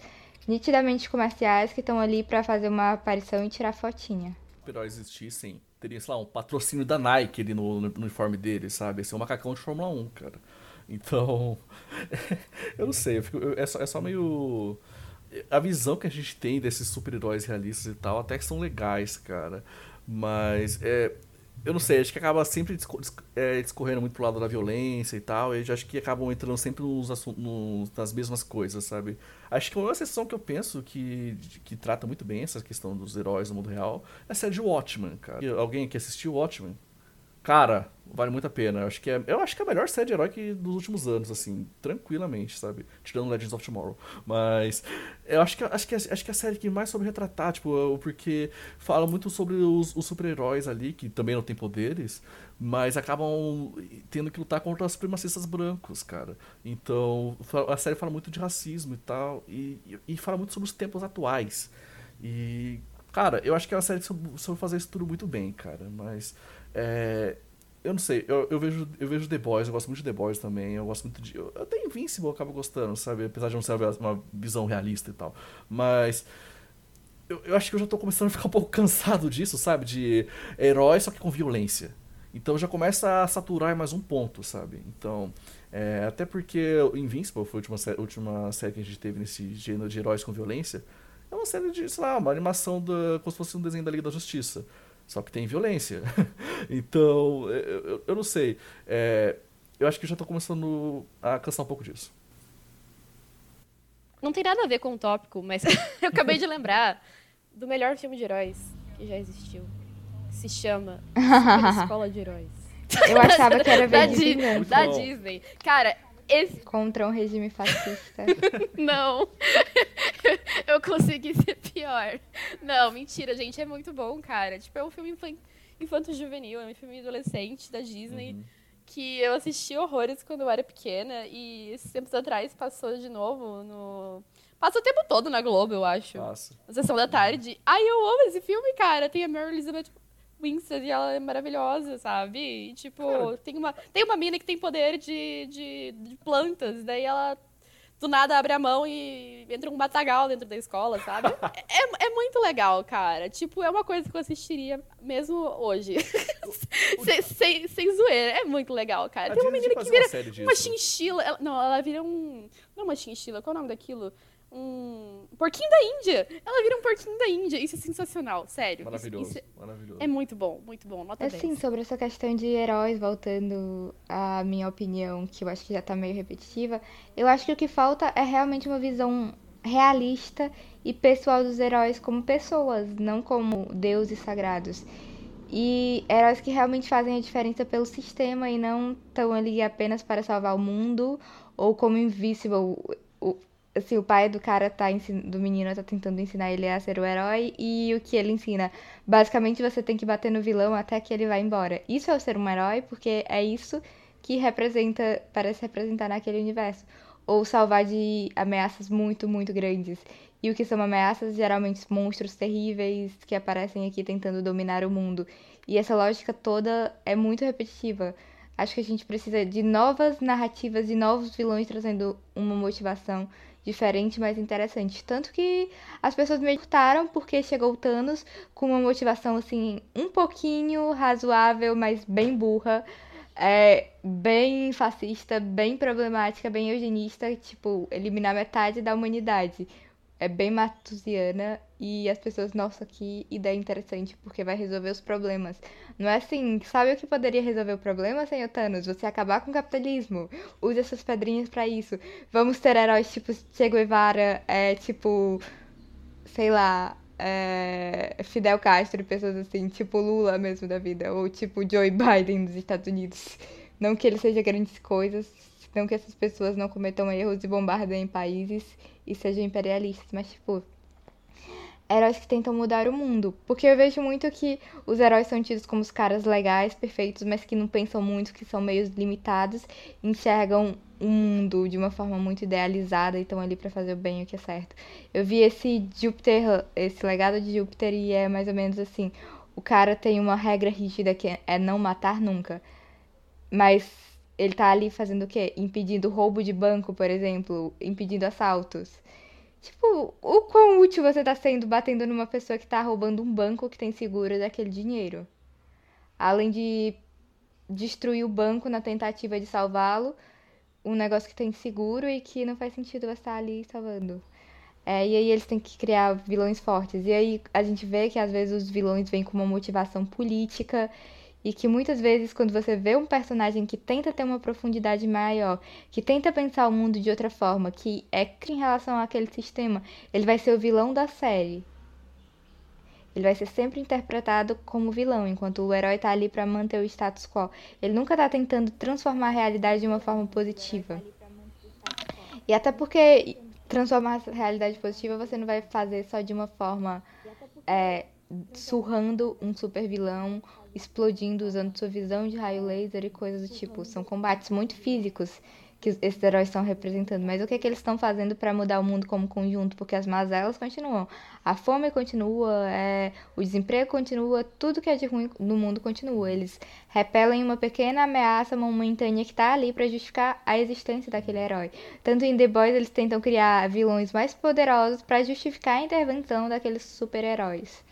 nitidamente comerciais que estão ali para fazer uma aparição e tirar fotinha. Se heróis existissem, teria, sei lá, um patrocínio da Nike ali no, no uniforme deles, sabe? Esse é um macacão de Fórmula 1, cara. Então, eu não sei, eu fico, é, só, é só meio a visão que a gente tem desses super-heróis realistas e tal, até que são legais, cara. Mas é, eu não sei, acho que acaba sempre é, discorrendo muito pro lado da violência e tal, e acho que acabam entrando sempre nos, nos, nas mesmas coisas, sabe? Acho que uma exceção que eu penso que, que trata muito bem essa questão dos heróis no mundo real é a série de Watchmen, cara. Alguém que assistiu Watchmen? Cara, vale muito a pena. Eu acho que é, eu acho que é a melhor série de herói que dos últimos anos, assim, tranquilamente, sabe? Tirando Legends of Tomorrow. Mas eu acho que, acho que, acho que é a série que mais sobre retratar, tipo, porque fala muito sobre os, os super-heróis ali, que também não têm poderes, mas acabam tendo que lutar contra os supremacistas brancos, cara. Então, a série fala muito de racismo e tal, e, e fala muito sobre os tempos atuais. E, cara, eu acho que é uma série que soube fazer isso tudo muito bem, cara, mas é, eu não sei, eu, eu, vejo, eu vejo The Boys, eu gosto muito de The Boys também, eu gosto muito de. Eu, até Invincible eu acabo gostando, sabe? Apesar de não ser uma visão realista e tal. Mas. Eu, eu acho que eu já tô começando a ficar um pouco cansado disso, sabe? De herói, só que com violência. Então já começa a saturar mais um ponto, sabe? Então. É, até porque Invincible foi a última, série, última série que a gente teve nesse gênero de heróis com violência. É uma série de, sei lá, uma animação da, como se fosse um desenho da Liga da Justiça. Só que tem violência. então, eu, eu, não sei. É, eu acho que já tô começando a cansar um pouco disso. Não tem nada a ver com o tópico, mas eu acabei de lembrar do melhor filme de heróis que já existiu. Se chama Escola de Heróis. Eu achava que era da, Disney, da Disney. Cara, esse... Contra um regime fascista. Não. Eu consegui ser pior. Não, mentira, gente. É muito bom, cara. Tipo, é um filme infanto-juvenil, é um filme adolescente da Disney. Uhum. Que eu assisti horrores quando eu era pequena e esses tempos atrás passou de novo no. Passa o tempo todo na Globo, eu acho. Passa. Na sessão da tarde. Ai, eu amo esse filme, cara. Tem a Mary Elizabeth Winstead e ela é maravilhosa, sabe? E, tipo, tem uma, tem uma mina que tem poder de, de, de plantas, daí ela do nada abre a mão e entra um matagal dentro da escola, sabe? é, é muito legal, cara. Tipo, é uma coisa que eu assistiria mesmo hoje. sem, sem, sem zoeira. É muito legal, cara. A Tem uma menina que vira uma, uma chinchila. Ela, não, ela vira um. Não uma chinchila, qual é o nome daquilo? Um porquinho da Índia. Ela vira um porquinho da Índia. Isso é sensacional, sério. Maravilhoso, isso, isso maravilhoso. É muito bom, muito bom. Nota assim, 10. sobre essa questão de heróis, voltando à minha opinião, que eu acho que já tá meio repetitiva, eu acho que o que falta é realmente uma visão realista e pessoal dos heróis como pessoas, não como deuses sagrados. E heróis que realmente fazem a diferença pelo sistema e não estão ali apenas para salvar o mundo ou como Invisible assim, o pai do cara tá do menino tá tentando ensinar ele a ser o herói e o que ele ensina, basicamente você tem que bater no vilão até que ele vá embora. Isso é o ser um herói porque é isso que representa, parece representar naquele universo, ou salvar de ameaças muito, muito grandes. E o que são ameaças? Geralmente monstros terríveis que aparecem aqui tentando dominar o mundo. E essa lógica toda é muito repetitiva. Acho que a gente precisa de novas narrativas, de novos vilões trazendo uma motivação diferente, mais interessante. Tanto que as pessoas me curtaram porque chegou o Thanos com uma motivação assim, um pouquinho razoável, mas bem burra. É, bem fascista, bem problemática, bem eugenista, tipo, eliminar metade da humanidade é bem matusiana e as pessoas, nossa, que ideia interessante, porque vai resolver os problemas. Não é assim, sabe o que poderia resolver o problema, senhor Thanos? Você acabar com o capitalismo. Use essas pedrinhas para isso. Vamos ter heróis tipo Che Guevara, é, tipo, sei lá, é, Fidel Castro pessoas assim, tipo Lula mesmo da vida, ou tipo Joe Biden dos Estados Unidos. Não que ele seja grandes coisas, não que essas pessoas não cometam erros e bombardeiem países e sejam imperialistas, mas tipo heróis que tentam mudar o mundo. Porque eu vejo muito que os heróis são tidos como os caras legais, perfeitos, mas que não pensam muito, que são meio limitados, enxergam o mundo de uma forma muito idealizada e estão ali para fazer o bem e o que é certo. Eu vi esse Júpiter, esse legado de Júpiter e é mais ou menos assim, o cara tem uma regra rígida que é não matar nunca. Mas ele tá ali fazendo o quê? Impedindo roubo de banco, por exemplo, impedindo assaltos. Tipo, o quão útil você tá sendo batendo numa pessoa que tá roubando um banco que tem seguro daquele dinheiro? Além de destruir o banco na tentativa de salvá-lo, um negócio que tem seguro e que não faz sentido você estar ali salvando. É, e aí eles têm que criar vilões fortes. E aí a gente vê que às vezes os vilões vêm com uma motivação política e que muitas vezes, quando você vê um personagem que tenta ter uma profundidade maior, que tenta pensar o mundo de outra forma, que é em relação àquele sistema, ele vai ser o vilão da série. Ele vai ser sempre interpretado como vilão, enquanto o herói tá ali para manter o status quo. Ele nunca tá tentando transformar a realidade de uma forma positiva. E até porque transformar a realidade positiva você não vai fazer só de uma forma é, surrando um super vilão explodindo usando sua visão de raio laser e coisas do tipo. São combates muito físicos que esses heróis estão representando, mas o que é que eles estão fazendo para mudar o mundo como conjunto? Porque as mazelas continuam, a fome continua, é, o desemprego continua, tudo que é de ruim no mundo continua. Eles repelem uma pequena ameaça momentânea que está ali para justificar a existência daquele herói. Tanto em The Boys eles tentam criar vilões mais poderosos para justificar a intervenção daqueles super-heróis.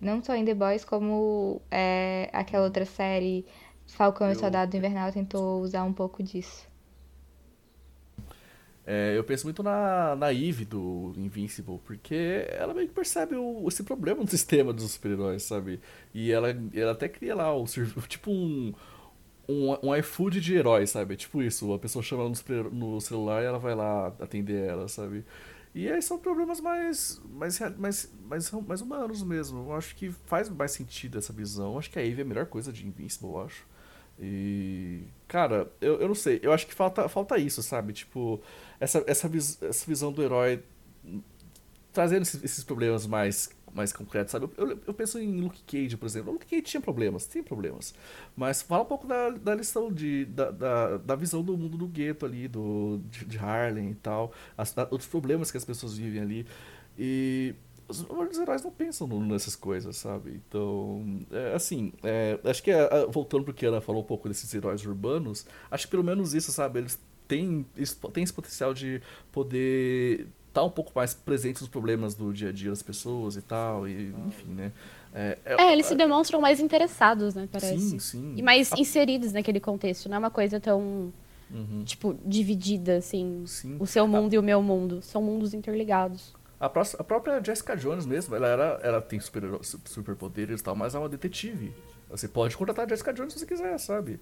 Não só em The Boys, como é, aquela outra série, Falcão eu... e Soldado Invernal, tentou usar um pouco disso. É, eu penso muito na, na Eve do Invincible, porque ela meio que percebe o, esse problema no sistema dos super-heróis, sabe? E ela, ela até cria lá o, tipo um, um, um iFood de herói, sabe? Tipo isso, a pessoa chama no, no celular e ela vai lá atender ela, sabe? E aí são problemas mais, mais, mais, mais, mais humanos mesmo. Eu acho que faz mais sentido essa visão. Eu acho que a Eve é a melhor coisa de Invincible, eu acho. E. Cara, eu, eu não sei. Eu acho que falta, falta isso, sabe? Tipo, essa, essa, vis, essa visão do herói trazendo esses, esses problemas mais mais concretos, sabe? Eu, eu, eu, penso em Luke Cage, por exemplo. O Luke Cage tinha problemas, tem problemas. Mas fala um pouco da, da lição, de, da, da, da visão do mundo do gueto ali, do, de, de Harlem e tal. As, outros problemas que as pessoas vivem ali. E os, os heróis não pensam nessas coisas, sabe? Então, é, assim, é, acho que é, voltando pro que a Ana falou um pouco desses heróis urbanos, acho que pelo menos isso, sabe? Eles têm, têm esse potencial de poder tá um pouco mais presente nos problemas do dia a dia das pessoas e tal, e enfim, né? É, é, é eles se demonstram mais interessados, né, parece. Sim, sim. E mais inseridos naquele contexto, não é uma coisa tão, uhum. tipo, dividida, assim. Sim. O seu mundo a... e o meu mundo. São mundos interligados. A, pró a própria Jessica Jones mesmo, ela, era, ela tem super, superpoderes e tal, mas é uma detetive. Você pode contratar a Jessica Jones se você quiser, sabe?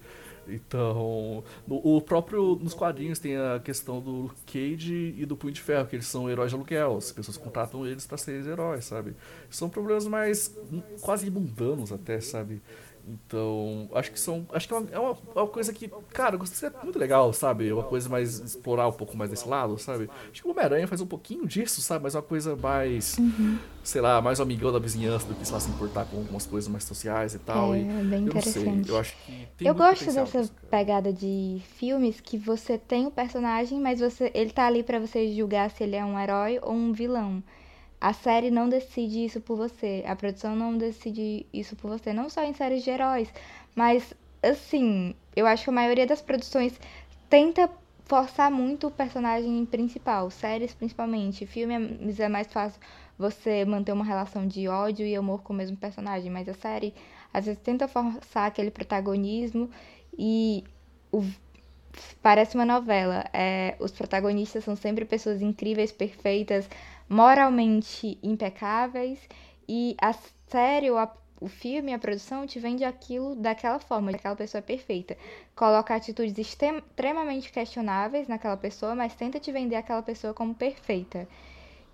Então, no, o próprio nos quadrinhos tem a questão do Cage e do Punho de Ferro, que eles são heróis de aluguel. As pessoas contratam eles para serem heróis, sabe? São problemas mais hum, quase mundanos até, sabe? Então, acho que são. Acho que é uma, é uma, é uma coisa que, cara, é muito legal, sabe? É uma coisa mais. explorar um pouco mais desse lado, sabe? Acho que o Homem-Aranha faz um pouquinho disso, sabe? Mas é uma coisa mais. Uhum. Sei lá, mais amigão da vizinhança do que, sei lá, se importar com algumas coisas mais sociais e tal. É, e, bem interessante. Eu, eu acho que tem Eu gosto dessa isso, pegada de filmes que você tem o personagem, mas você ele tá ali para você julgar se ele é um herói ou um vilão. A série não decide isso por você. A produção não decide isso por você. Não só em séries de heróis, mas assim, eu acho que a maioria das produções tenta forçar muito o personagem principal, séries principalmente. Filmes é mais fácil você manter uma relação de ódio e amor com o mesmo personagem, mas a série às vezes tenta forçar aquele protagonismo e o, parece uma novela. É, os protagonistas são sempre pessoas incríveis, perfeitas, moralmente impecáveis e a série, a, o filme, a produção te vende aquilo daquela forma, aquela pessoa perfeita. Coloca atitudes extremamente questionáveis naquela pessoa, mas tenta te vender aquela pessoa como perfeita.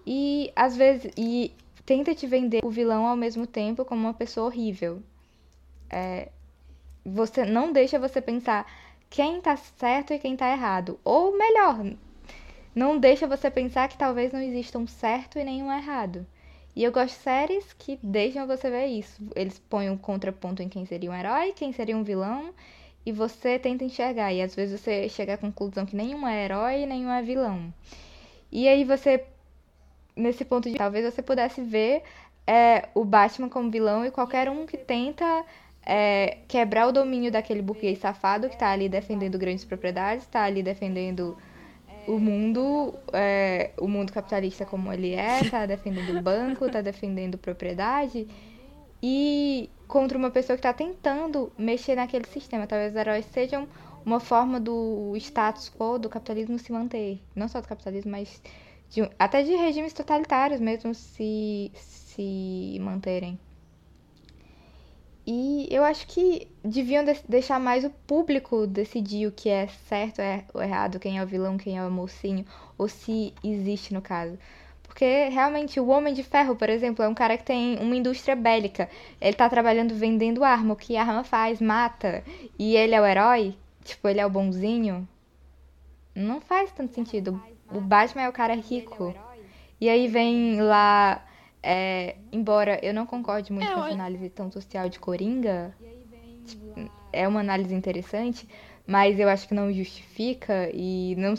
E às vezes e tenta te vender o vilão ao mesmo tempo como uma pessoa horrível. É, você não deixa você pensar quem tá certo e quem tá errado. Ou melhor, não deixa você pensar que talvez não exista um certo e nenhum errado. E eu gosto de séries que deixam você ver isso. Eles põem um contraponto em quem seria um herói, quem seria um vilão, e você tenta enxergar. E às vezes você chega à conclusão que nenhum é herói e nenhum é vilão. E aí você, nesse ponto de talvez você pudesse ver é, o Batman como vilão e qualquer um que tenta é, quebrar o domínio daquele burguês safado que está ali defendendo grandes propriedades, está ali defendendo o mundo, é, o mundo capitalista como ele é, tá defendendo o banco, tá defendendo propriedade, e contra uma pessoa que está tentando mexer naquele sistema. Talvez os heróis sejam uma forma do status quo do capitalismo se manter. Não só do capitalismo, mas de, até de regimes totalitários mesmo se, se manterem. E eu acho que deviam deixar mais o público decidir o que é certo ou errado, quem é o vilão, quem é o mocinho, ou se existe no caso. Porque realmente o Homem de Ferro, por exemplo, é um cara que tem uma indústria bélica. Ele tá trabalhando vendendo arma. O que a arma faz? Mata. E ele é o herói? Tipo, ele é o bonzinho? Não faz tanto sentido. O Batman é o cara rico. E aí vem lá é, embora eu não concorde muito é, com essa análise tão social de Coringa, tipo, é uma análise interessante, mas eu acho que não justifica e não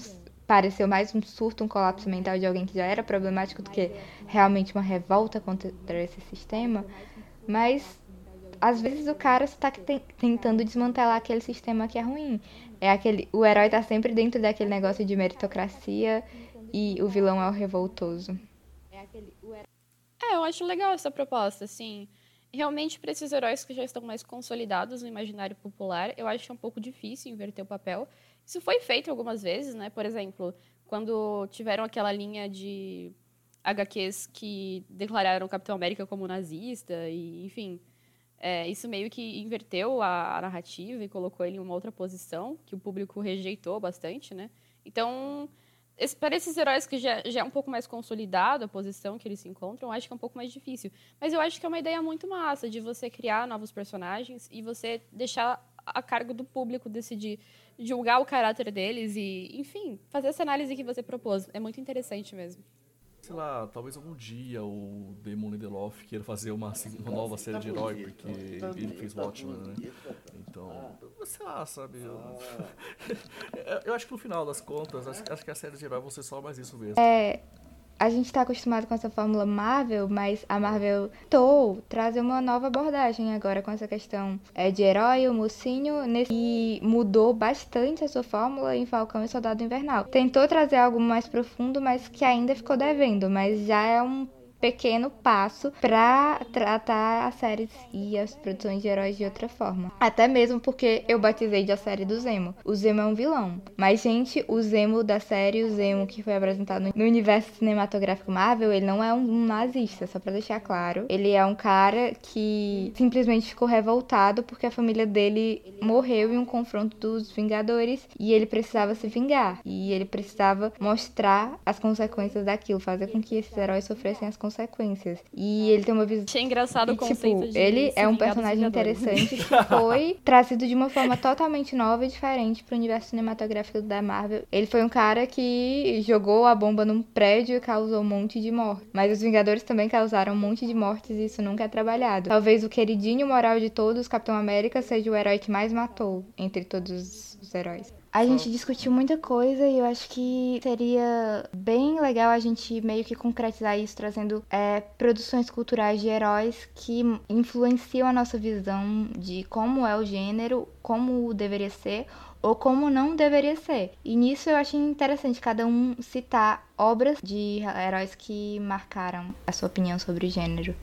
pareceu mais um surto, um colapso mental de alguém que já era problemático do que realmente uma revolta contra esse sistema. Mas às vezes o cara está tentando desmantelar aquele sistema que é ruim. É aquele, o herói está sempre dentro daquele negócio de meritocracia e o vilão é o revoltoso. É, eu acho legal essa proposta, assim. Realmente, para esses heróis que já estão mais consolidados no imaginário popular, eu acho é um pouco difícil inverter o papel. Isso foi feito algumas vezes, né? Por exemplo, quando tiveram aquela linha de HQs que declararam o Capitão América como nazista, e, enfim, é, isso meio que inverteu a, a, narrativa e colocou ele em uma outra posição, que o público rejeitou bastante, né? Então, para esses heróis que já, já é um pouco mais consolidado a posição que eles se encontram, acho que é um pouco mais difícil. Mas eu acho que é uma ideia muito massa de você criar novos personagens e você deixar a cargo do público decidir julgar o caráter deles e, enfim, fazer essa análise que você propôs. É muito interessante mesmo. Sei lá, talvez algum dia o Damon Lindelof queira fazer uma, assim, uma nova série de herói, porque ele fez Watchmen, né? Então, sei lá, sabe? Eu, eu acho que no final das contas, acho, acho que a série de herói vai ser só mais isso mesmo. É, a gente está acostumado com essa fórmula Marvel, mas a Marvel tentou trazer uma nova abordagem agora com essa questão é, de herói, o mocinho, nesse, e mudou bastante a sua fórmula em Falcão e Soldado Invernal. Tentou trazer algo mais profundo, mas que ainda ficou devendo, mas já é um pequeno passo para tratar as séries e as produções de heróis de outra forma. Até mesmo porque eu batizei de a série do Zemo. O Zemo é um vilão. Mas, gente, o Zemo da série, o Zemo que foi apresentado no universo cinematográfico Marvel, ele não é um nazista, só para deixar claro. Ele é um cara que simplesmente ficou revoltado porque a família dele morreu em um confronto dos Vingadores e ele precisava se vingar. E ele precisava mostrar as consequências daquilo, fazer com que esses heróis sofressem as consequências. E ele tem uma visão. Achei engraçado o e, tipo, conceito de Ele é um personagem interessante que foi trazido de uma forma totalmente nova e diferente pro universo cinematográfico da Marvel. Ele foi um cara que jogou a bomba num prédio e causou um monte de morte. Mas os Vingadores também causaram um monte de mortes e isso nunca é trabalhado. Talvez o queridinho moral de todos, Capitão América, seja o herói que mais matou entre todos os heróis. A gente discutiu muita coisa e eu acho que seria bem legal a gente meio que concretizar isso, trazendo é, produções culturais de heróis que influenciam a nossa visão de como é o gênero, como deveria ser ou como não deveria ser. E nisso eu achei interessante cada um citar obras de heróis que marcaram a sua opinião sobre o gênero.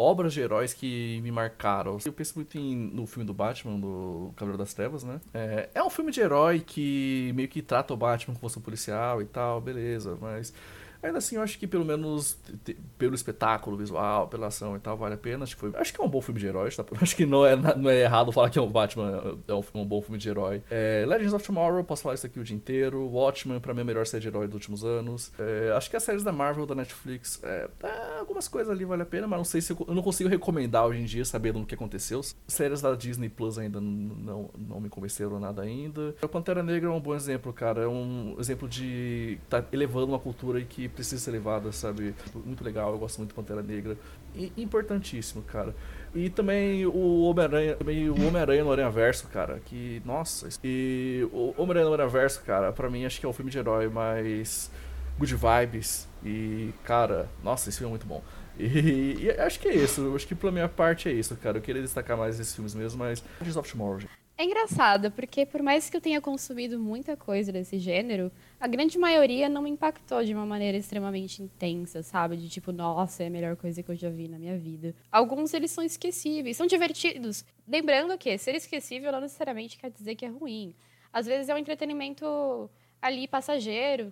Obras de heróis que me marcaram. Eu penso muito em, no filme do Batman, do Cavaleiro das Trevas, né? É, é um filme de herói que meio que trata o Batman como fosse um policial e tal, beleza, mas. Ainda assim, eu acho que pelo menos pelo espetáculo visual, pela ação e tal, vale a pena. Acho que, foi, acho que é um bom filme de heróis, tá? Acho que não é, não é errado falar que é um Batman é um, um bom filme de herói. É, Legends of Tomorrow, posso falar isso aqui o dia inteiro. Watchmen, pra mim, é a melhor série de herói dos últimos anos. É, acho que as séries da Marvel, da Netflix, é, é, algumas coisas ali vale a pena, mas não sei se eu, eu não consigo recomendar hoje em dia, sabendo o que aconteceu. Séries da Disney Plus ainda não, não me convenceram nada ainda. A Pantera Negra é um bom exemplo, cara. É um exemplo de tá elevando uma cultura que precisa ser elevada, sabe? Muito legal, eu gosto muito de Pantera Negra. E importantíssimo, cara. E também o Homem-Aranha, também o Homem-Aranha no Aranha Verso, cara, que nossa, e o Homem-Aranha no Aranha Verso, cara, pra mim acho que é o filme de herói mais good vibes e cara, nossa, esse filme é muito bom. E, e acho que é isso, acho que pela minha parte é isso, cara. Eu queria destacar mais esses filmes mesmo, mas of Tomorrow, gente. É engraçado, porque por mais que eu tenha consumido muita coisa desse gênero, a grande maioria não me impactou de uma maneira extremamente intensa, sabe? De tipo, nossa, é a melhor coisa que eu já vi na minha vida. Alguns eles são esquecíveis, são divertidos. Lembrando que ser esquecível não necessariamente quer dizer que é ruim. Às vezes é um entretenimento ali passageiro,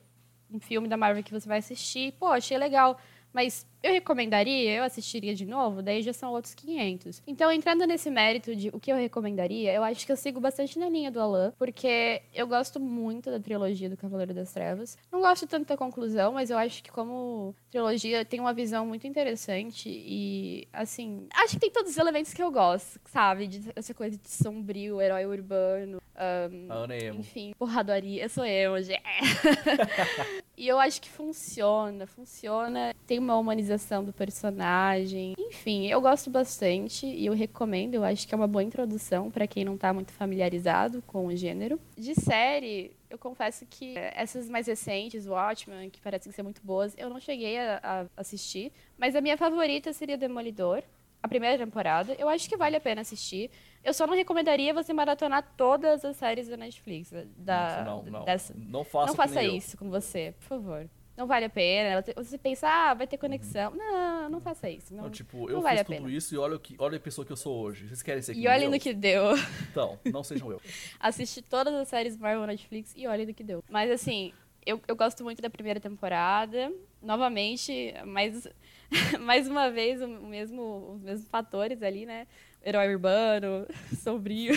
um filme da Marvel que você vai assistir, pô, achei legal. Mas eu recomendaria, eu assistiria de novo, daí já são outros 500. Então, entrando nesse mérito de o que eu recomendaria, eu acho que eu sigo bastante na linha do Alan, porque eu gosto muito da trilogia do Cavaleiro das Trevas. Não gosto tanto da conclusão, mas eu acho que como trilogia tem uma visão muito interessante e, assim, acho que tem todos os elementos que eu gosto, sabe? De essa coisa de sombrio, herói urbano, emo. enfim, porradoria. Eu sou eu, gente. e eu acho que funciona, funciona. Tem uma humanização do personagem. Enfim, eu gosto bastante e eu recomendo. Eu acho que é uma boa introdução para quem não tá muito familiarizado com o gênero. De série, eu confesso que essas mais recentes, Watchmen, que parecem ser muito boas, eu não cheguei a, a assistir. Mas a minha favorita seria Demolidor. A primeira temporada. Eu acho que vale a pena assistir. Eu só não recomendaria você maratonar todas as séries da Netflix. Da, não, não. dessa- Não faça, não faça isso com você, por favor. Não vale a pena. Você pensa, ah, vai ter conexão. Não, não faça isso. Não, Não, tipo, não eu vale fiz tudo pena. isso e olha, o que, olha a pessoa que eu sou hoje. Vocês querem ser E olhem no que deu. Então, não sejam eu. Assisti todas as séries Marvel na Netflix e olhem no que deu. Mas assim, eu, eu gosto muito da primeira temporada. Novamente, mais, mais uma vez, o mesmo, os mesmos fatores ali, né? Herói urbano, sombrio.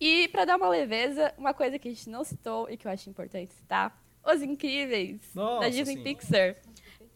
E pra dar uma leveza, uma coisa que a gente não citou e que eu acho importante citar: Os Incríveis, da Nossa, Disney sim. Pixar.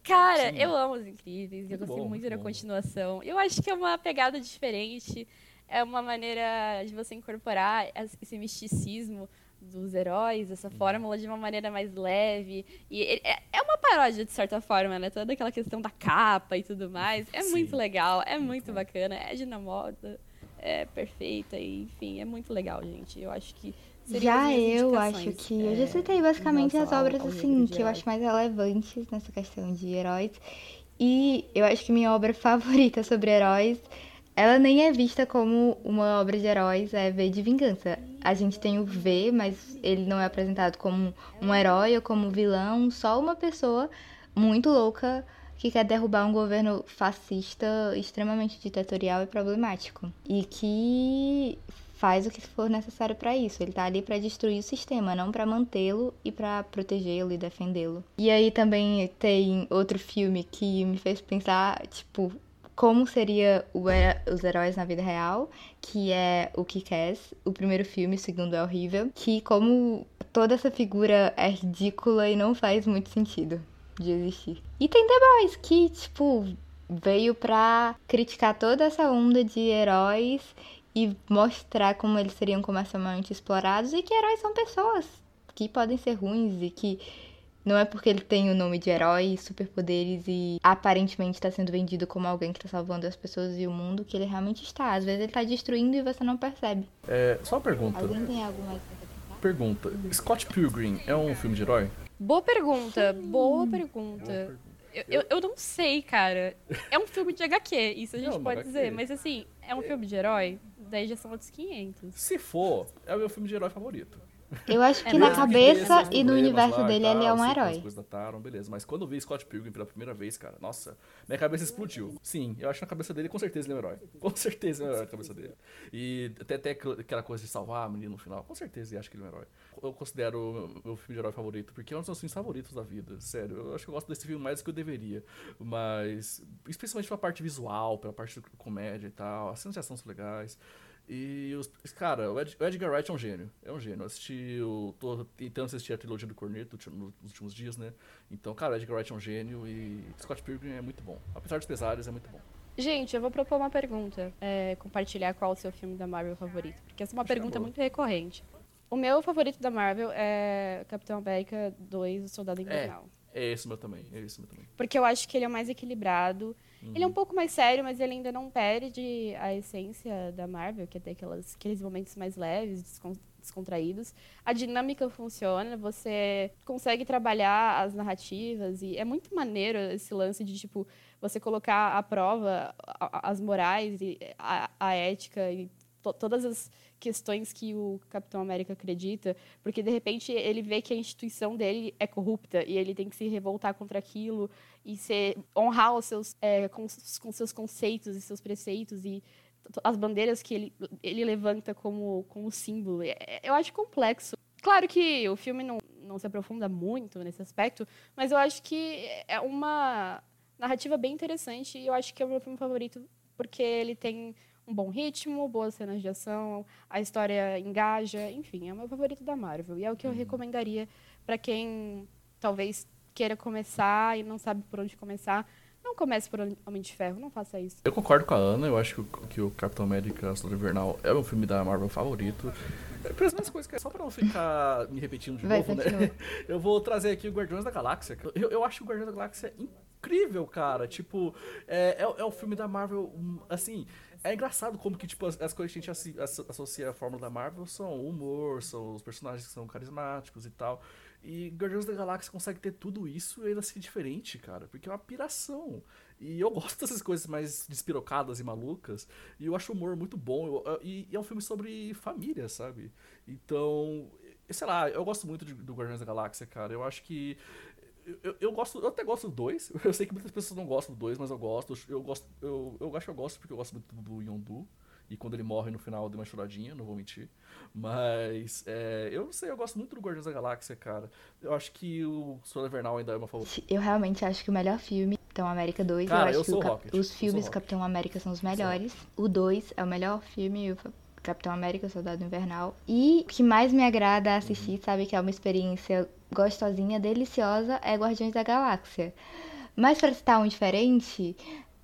Cara, Sim. eu amo Os Incríveis, eu Muito gostei bom, muito da continuação. Eu acho que é uma pegada diferente. é uma maneira de você incorporar esse misticismo dos heróis, essa fórmula de uma maneira mais leve. E é, é uma paródia, de certa forma, né? Toda aquela questão da capa e tudo mais. É Sim. muito legal, é muito bacana. É de moda, é perfeita, e, enfim, é muito legal, gente. Eu acho que. Já eu acho que. É, eu já é, citei basicamente as obras, ao assim, que eu acho mais relevantes nessa questão de heróis. E eu acho que minha obra favorita sobre heróis ela nem é vista como uma obra de heróis, é V de Vingança. A gente tem o V, mas ele não é apresentado como um herói ou como vilão, só uma pessoa muito louca que quer derrubar um governo fascista extremamente ditatorial e problemático. E que faz o que for necessário para isso. Ele tá ali para destruir o sistema, não para mantê-lo e para protegê-lo e defendê-lo. E aí também tem outro filme que me fez pensar, tipo, como seria os heróis na vida real, que é o Kick-Ass, o primeiro filme, o segundo é horrível, que como toda essa figura é ridícula e não faz muito sentido de existir. E tem The Boys, que, tipo, veio pra criticar toda essa onda de heróis e mostrar como eles seriam comercialmente explorados e que heróis são pessoas que podem ser ruins e que não é porque ele tem o nome de herói, superpoderes e aparentemente está sendo vendido como alguém que está salvando as pessoas e o mundo que ele realmente está. Às vezes ele está destruindo e você não percebe. É, só uma pergunta. Alguém tem algo mais Pergunta. Scott Pilgrim é um filme de herói? Boa pergunta, boa pergunta. Eu, eu, eu, não sei, cara. É um filme de HQ, isso a gente pode HQ. dizer. Mas assim, é um filme de herói? Daí já são outros 500. Se for, é o meu filme de herói favorito. Eu acho que é na cabeça e no universo lá, dele tal, ele é um herói. As coisas dataram, beleza. Mas quando eu vi Scott Pilgrim pela primeira vez, cara, nossa, minha cabeça explodiu. Sim, eu acho que na cabeça dele, com certeza, ele é um herói. Com certeza ele é um herói na cabeça dele. E até, até aquela coisa de salvar a menina no final, com certeza ele acha que ele é um herói. Eu considero meu filme de herói favorito, porque é um dos meus filmes favoritos da vida, sério. Eu acho que eu gosto desse filme mais do que eu deveria. Mas, especialmente pela parte visual, pela parte de comédia e tal, as cenas de ação são legais. E, os, cara, o, Ed, o Edgar Wright é um gênio. É um gênio. Eu assisti. Eu tô tentando assistir a trilogia do Corneto nos últimos dias, né? Então, cara, o Edgar Wright é um gênio e Scott Pilgrim é muito bom. Apesar dos pesares, é muito bom. Gente, eu vou propor uma pergunta. É, compartilhar qual o seu filme da Marvel favorito. Porque essa é uma Acho pergunta é muito recorrente. O meu favorito da Marvel é Capitão América 2, O Soldado Invernal. É, é esse meu também. É esse meu também. Porque eu acho que ele é o mais equilibrado. Uhum. Ele é um pouco mais sério, mas ele ainda não perde a essência da Marvel, que é ter aquelas, aqueles momentos mais leves, descontraídos. A dinâmica funciona, você consegue trabalhar as narrativas e é muito maneiro esse lance de tipo você colocar à prova as morais e a, a ética e to todas as questões que o Capitão América acredita, porque de repente ele vê que a instituição dele é corrupta e ele tem que se revoltar contra aquilo e ser, honrar os seus, é, com, com seus conceitos e seus preceitos e as bandeiras que ele, ele levanta como, como símbolo. É, eu acho complexo. Claro que o filme não, não se aprofunda muito nesse aspecto, mas eu acho que é uma narrativa bem interessante e eu acho que é o meu filme favorito porque ele tem um bom ritmo, boas cenas de ação, a história engaja, enfim, é o meu favorito da Marvel. E é o que eu uhum. recomendaria para quem talvez queira começar e não sabe por onde começar. Não comece por Homem de Ferro, não faça isso. Eu concordo com a Ana, eu acho que o, que o Capitão América Soldado Invernal é o filme da Marvel favorito. Pelas mesmas coisas que é só pra não ficar me repetindo de Vai, novo, né? Eu vou trazer aqui o Guardiões da Galáxia. Eu, eu acho o Guardiões da Galáxia incrível, cara. Tipo, é, é, é o filme da Marvel, hum, assim, é engraçado como que, tipo, as, as coisas que a gente associa à fórmula da Marvel são o humor, são os personagens que são carismáticos e tal. E Guardiões da Galáxia consegue ter tudo isso e ainda ser diferente, cara. Porque é uma piração. E eu gosto dessas coisas mais despirocadas e malucas. E eu acho o humor muito bom. Eu, e, e, é um filme sobre família, sabe? Então, sei lá, eu gosto muito de, do Guardiões da Galáxia, cara. Eu acho que eu, eu, gosto, eu até gosto do 2. Eu sei que muitas pessoas não gostam do 2, mas eu gosto. Eu gosto, eu, eu acho que eu gosto porque eu gosto muito do Yondu. E quando ele morre no final, eu dei uma choradinha, não vou mentir. Mas é, eu não sei, eu gosto muito do Guardiões da Galáxia, cara. Eu acho que o Solar Invernal ainda é uma favorita. Eu realmente acho que o melhor filme Capitão América 2. Cara, eu acho eu que Rocket, os filmes do Capitão América são os melhores. O 2 é o melhor filme, o Capitão América, Soldado Invernal. E o que mais me agrada assistir, uhum. sabe, que é uma experiência gostosinha, deliciosa, é Guardiões da Galáxia. Mas para citar um diferente,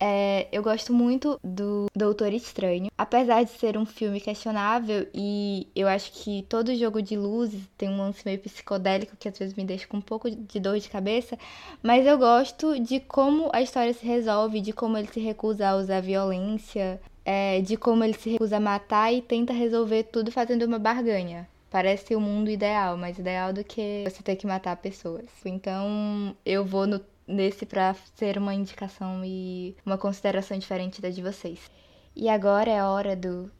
É, eu gosto muito do Doutor Estranho. Apesar de ser um filme questionável e eu acho que todo jogo de luzes tem um lance meio psicodélico que às vezes me deixa com um pouco de dor de cabeça, mas eu gosto de como a história se resolve, de como ele se recusa a usar violência, é, de como ele se recusa a matar e tenta resolver tudo fazendo uma barganha. Parece o mundo ideal, mais ideal do que você ter que matar pessoas. Então eu vou no, nesse pra ser uma indicação e uma consideração diferente da de vocês. E agora é a hora do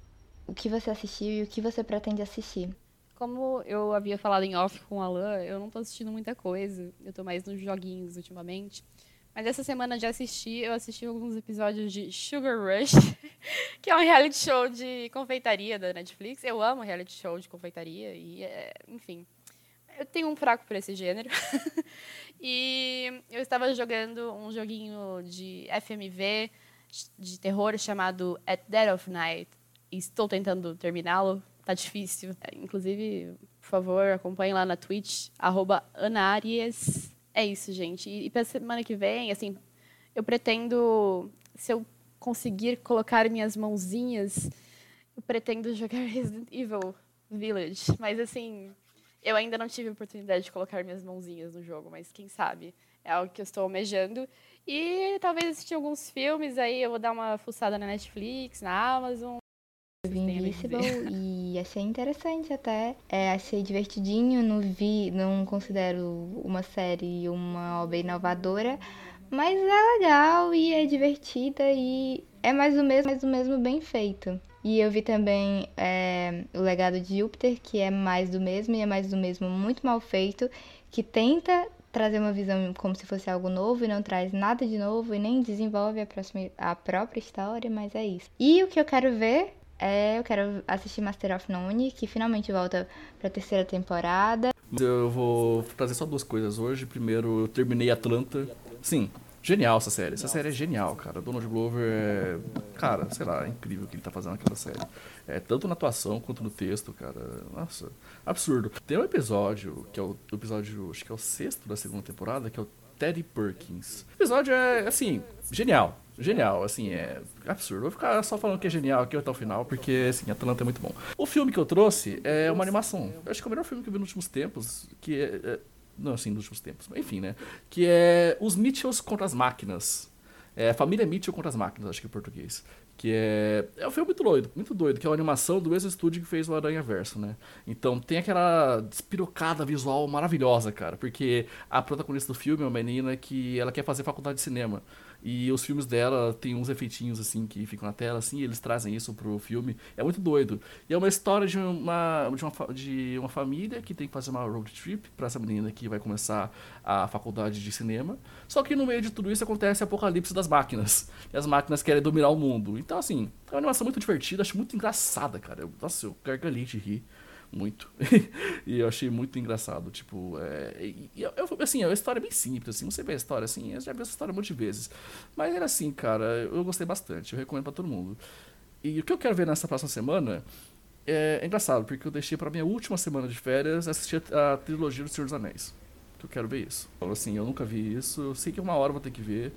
o que você assistiu e o que você pretende assistir. Como eu havia falado em off com o Alan, eu não tô assistindo muita coisa. Eu tô mais nos joguinhos ultimamente. Mas essa semana já assisti, eu assisti alguns episódios de Sugar Rush, que é um reality show de confeitaria da Netflix. Eu amo reality show de confeitaria e, é, enfim, eu tenho um fraco por esse gênero. e eu estava jogando um joguinho de FMV de terror chamado At Dead of Night. E estou tentando terminá-lo. Tá difícil. Inclusive, por favor, acompanhe lá na Twitch, arroba é isso, gente. E, e para semana que vem, assim, eu pretendo, se eu conseguir colocar minhas mãozinhas, eu pretendo jogar Resident Evil Village. Mas, assim, eu ainda não tive a oportunidade de colocar minhas mãozinhas no jogo, mas quem sabe? É algo que eu estou almejando. E talvez assistir alguns filmes aí, eu vou dar uma fuçada na Netflix, na Amazon. Eu vi Invisible e achei interessante até. É, achei divertidinho, não vi, não considero uma série uma obra inovadora, mas é legal e é divertida e é mais o mesmo, mais o mesmo bem feito. E eu vi também é, o Legado de Júpiter, que é mais do mesmo e é mais do mesmo muito mal feito, que tenta trazer uma visão como se fosse algo novo e não traz nada de novo e nem desenvolve a, próxima, a própria história, mas é isso. E o que eu quero ver é, eu quero assistir Master of None, que finalmente volta pra terceira temporada. Eu vou trazer só duas coisas hoje. Primeiro, eu terminei Atlanta. Sim, genial essa série. Essa série é genial, cara. Donald Glover é. Cara, sei lá, é incrível o que ele tá fazendo naquela série. É, tanto na atuação quanto no texto, cara. Nossa, absurdo. Tem um episódio, que é o, episódio, acho que é o sexto da segunda temporada, que é o Teddy Perkins. O episódio é, assim, genial. Genial, assim, é absurdo. Vou ficar só falando que é genial aqui até o final, porque, assim, Atlanta é muito bom. O filme que eu trouxe é uma animação. Eu acho que é o melhor filme que eu vi nos últimos tempos, que é... é não, assim, nos últimos tempos, enfim, né? Que é Os Mitchells contra as Máquinas. É Família Mitchell contra as Máquinas, acho que é em português. Que é. É um filme muito doido, muito doido, que é uma animação do mesmo estúdio que fez o Aranha Verso, né? Então tem aquela despirocada visual maravilhosa, cara. Porque a protagonista do filme é uma menina que ela quer fazer faculdade de cinema. E os filmes dela tem uns efeitinhos assim que ficam na tela, assim, e eles trazem isso pro filme. É muito doido. E é uma história de uma, de uma, de uma família que tem que fazer uma road trip para essa menina que vai começar a faculdade de cinema. Só que no meio de tudo isso acontece o apocalipse das máquinas. E as máquinas querem dominar o mundo. Então, assim, é uma animação muito divertida, acho muito engraçada, cara. Eu, nossa, eu gargalhei de rir muito. e eu achei muito engraçado. Tipo, é, eu, assim, é uma história bem simples, assim. Você vê a história assim, eu já vi essa história um monte de vezes. Mas era assim, cara, eu gostei bastante. Eu recomendo para todo mundo. E o que eu quero ver nessa próxima semana é, é engraçado, porque eu deixei para minha última semana de férias assistir a, a trilogia do Senhor dos Anéis. Que eu quero ver isso. Então, assim, eu nunca vi isso. Eu sei que uma hora eu vou ter que ver.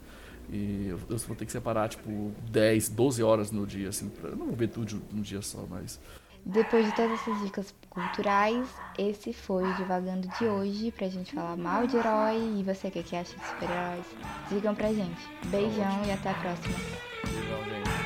E eu, eu vou ter que separar, tipo, 10, 12 horas no dia, assim. Pra, eu não vou ver tudo num dia só, mas. Depois de todas essas dicas culturais, esse foi o Divagando de hoje pra gente falar mal de herói e você que, que acha de super-heróis. Digam pra gente. Beijão e até a próxima. Gente.